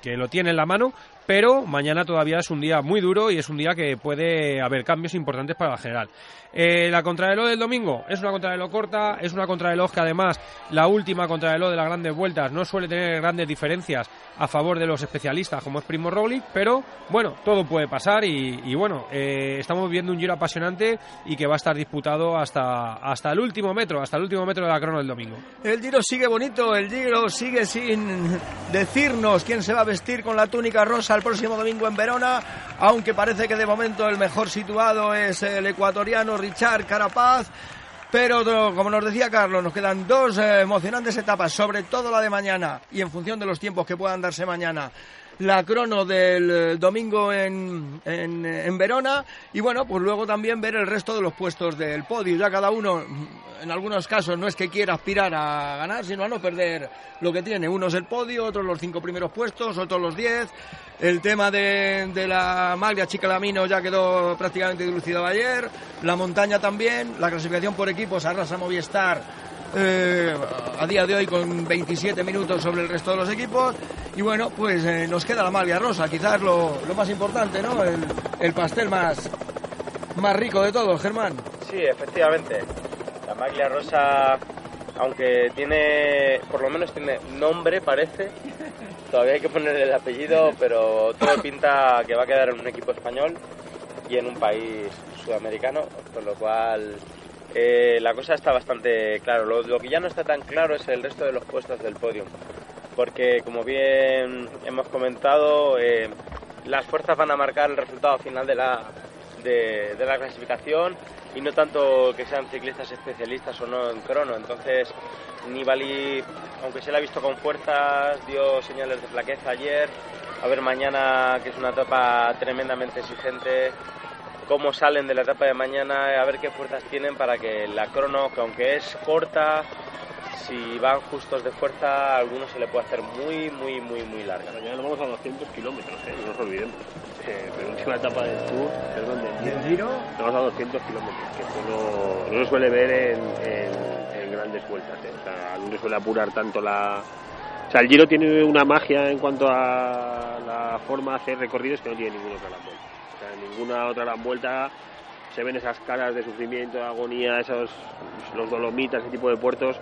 que lo tiene en la mano, pero mañana todavía es un día muy duro y es un día que puede haber cambios importantes para la general. Eh, la contrarreloj del domingo es una contrarreloj corta, es una contrarreloj que además la última contrarreloj de las grandes vueltas no suele tener grandes diferencias a favor de los especialistas como es Primo Roglic, pero bueno, todo puede pasar y, bueno, eh, estamos viendo un giro apasionante y que va a estar disputado hasta, hasta el último metro, hasta el último metro de la crono del domingo. El Giro sigue bonito, el Giro sigue sin decirnos quién se va a vestir con la túnica rosa el próximo domingo en Verona, aunque parece que de momento el mejor situado es el ecuatoriano Richard Carapaz. Pero como nos decía Carlos, nos quedan dos eh, emocionantes etapas, sobre todo la de mañana y en función de los tiempos que puedan darse mañana. La crono del eh, domingo en, en, eh, en Verona y bueno, pues luego también ver el resto de los puestos del podio. Ya cada uno, mm, en algunos casos, no es que quiera aspirar a ganar, sino a no perder lo que tiene. Unos el podio, otros los cinco primeros puestos, otros los diez. El tema de, de la maglia Chicalamino ya quedó prácticamente dilucidado ayer. La montaña también. La clasificación por equipos arrasa Movistar eh, a día de hoy con 27 minutos sobre el resto de los equipos. Y bueno, pues eh, nos queda la maglia rosa, quizás lo, lo más importante, ¿no? El, el pastel más, más rico de todos, Germán. Sí, efectivamente. La maglia rosa, aunque tiene, por lo menos tiene nombre, parece. Todavía hay que ponerle el apellido, pero todo pinta que va a quedar en un equipo español y en un país sudamericano, con lo cual eh, la cosa está bastante claro. Lo, lo que ya no está tan claro es el resto de los puestos del podium, porque como bien hemos comentado, eh, las fuerzas van a marcar el resultado final de la, de, de la clasificación y no tanto que sean ciclistas especialistas o no en crono. Entonces, Nibali, aunque se le ha visto con fuerzas, dio señales de flaqueza ayer. A ver mañana, que es una etapa tremendamente exigente, cómo salen de la etapa de mañana, a ver qué fuerzas tienen para que la crono, que aunque es corta, si van justos de fuerza, a algunos se le puede hacer muy, muy, muy, muy larga. Mañana nos vamos a 200 kilómetros, ¿eh? no nos olvidemos. Eh, penúltima etapa del Tour, perdón, del ¿Y el Giro? Vamos a 200 kilómetros, que no, no se suele ver en, en- en grandes vueltas. ¿eh? O sea, no se suele apurar tanto la... O sea, el Giro tiene una magia en cuanto a la forma de hacer recorridos que no tiene ninguna otra gran vuelta. En ninguna otra gran vuelta se ven esas caras de sufrimiento, de agonía, esos los dolomitas, ese tipo de puertos.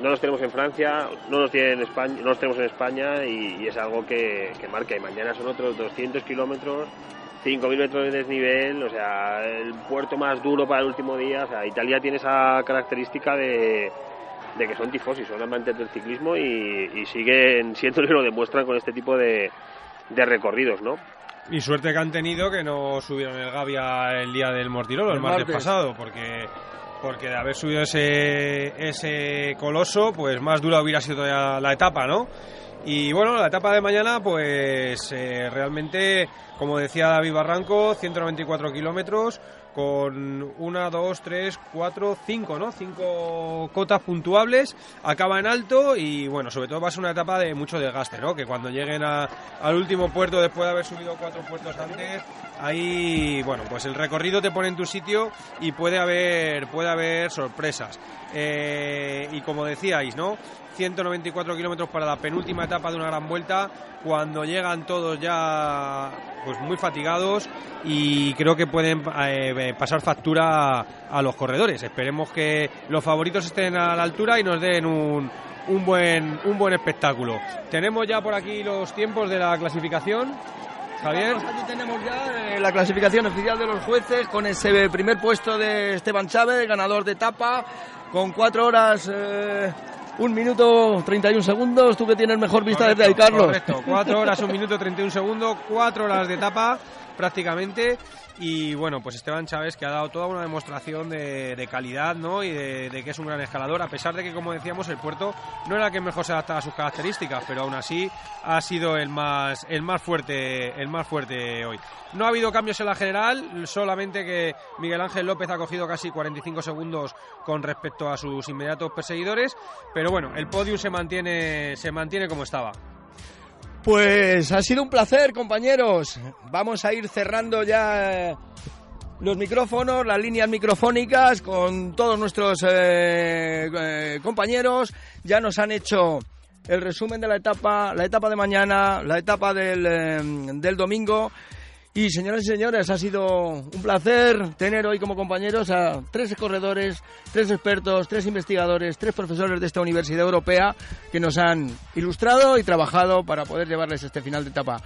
No los tenemos en Francia, no los, tienen en España, no los tenemos en España y, es algo que, marca. Y mañana son otros 200 kilómetros, 5.000 metros de desnivel, o sea, el puerto más duro para el último día. O sea, Italia tiene esa característica de, que son tifosi, son amantes del ciclismo y, siguen siendo lo demuestran con este tipo de, de recorridos, ¿no? Y suerte que han tenido que no subieron el Gavia el día del Mortirolo, el, El martes, martes. pasado, porque porque de haber subido ese, ese coloso, pues más dura hubiera sido la etapa, ¿no? Y bueno, la etapa de mañana, pues eh, realmente, como decía David Barranco, 194 kilómetros con una, dos, tres, cuatro, cinco, ¿no? Cinco cotas puntuables, acaba en alto y bueno, sobre todo va a ser una etapa de mucho desgaste, ¿no? Que cuando lleguen a- al último puerto después de haber subido cuatro puertos antes, ahí, bueno, pues el recorrido te pone en tu sitio y puede haber, puede haber sorpresas. Eh, y como decíais, ¿no? 194 kilómetros para la penúltima etapa de una gran vuelta, cuando llegan todos ya pues muy fatigados y creo que pueden eh, pasar factura a, los corredores. Esperemos que los favoritos estén a la altura y nos den un, un buen un buen espectáculo. Tenemos ya por aquí los tiempos de la clasificación. Javier. Aquí tenemos ya eh, la clasificación oficial de los jueces con ese primer puesto de Esteban Chávez, ganador de etapa, con cuatro horas, eh, un minuto 31 segundos. Tú que tienes mejor vista desde ahí, Carlos. Correcto, 4 horas, 1 minuto 31 segundos, 4 horas de etapa prácticamente. Y bueno, pues Esteban Chávez que ha dado toda una demostración de, calidad ¿no? y de, de que es un gran escalador, a pesar de que, como decíamos, el puerto no era el que mejor se adaptaba a sus características, pero aún así ha sido el más, el más, fuerte, el más fuerte hoy. No ha habido cambios en la general, solamente que Miguel Ángel López ha cogido casi 45 segundos con respecto a sus inmediatos perseguidores, pero bueno, el podium se mantiene, se mantiene como estaba. Pues ha sido un placer, compañeros. Vamos a ir cerrando ya eh, los micrófonos, las líneas microfónicas con todos nuestros eh, eh, compañeros. Ya nos han hecho el resumen de la etapa, la etapa de mañana, la etapa del, del domingo. Y señoras y señores, ha sido un placer tener hoy como compañeros a tres corredores, tres expertos, tres investigadores, tres profesores de esta Universidad Europea que nos han ilustrado y trabajado para poder llevarles este final de etapa.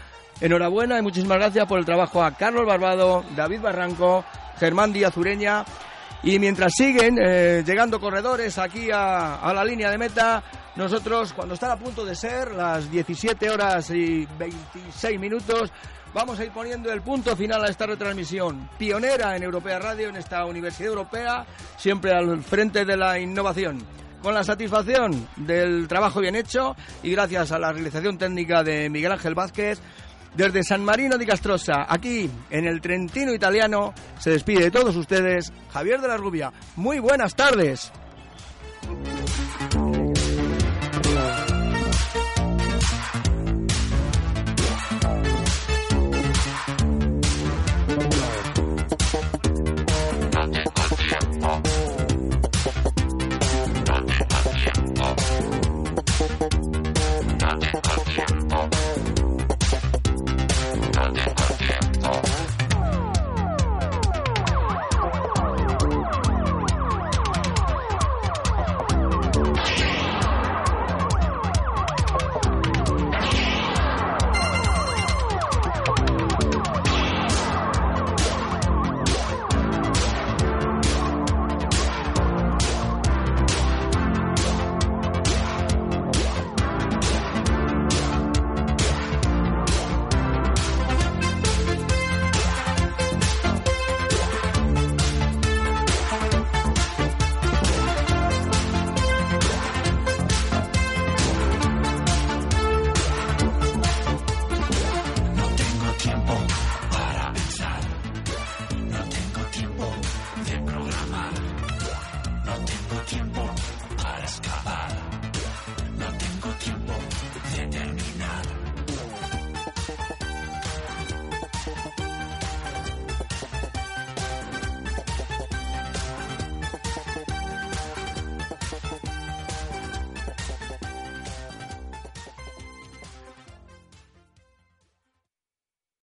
Enhorabuena y muchísimas gracias por el trabajo a Carlos Barbado, David Barranco, Germán Díaz Ureña. Y mientras siguen eh, llegando corredores aquí a, a la línea de meta, nosotros, cuando están a punto de ser las 17 horas y 26 minutos, vamos a ir poniendo el punto final a esta retransmisión. Pionera en Europea Radio, en esta Universidad Europea, siempre al frente de la innovación. Con la satisfacción del trabajo bien hecho y gracias a la realización técnica de Miguel Ángel Vázquez, desde San Marino di Castrosa, aquí en el Trentino italiano, se despide de todos ustedes Javier de la Rubia. Muy buenas tardes.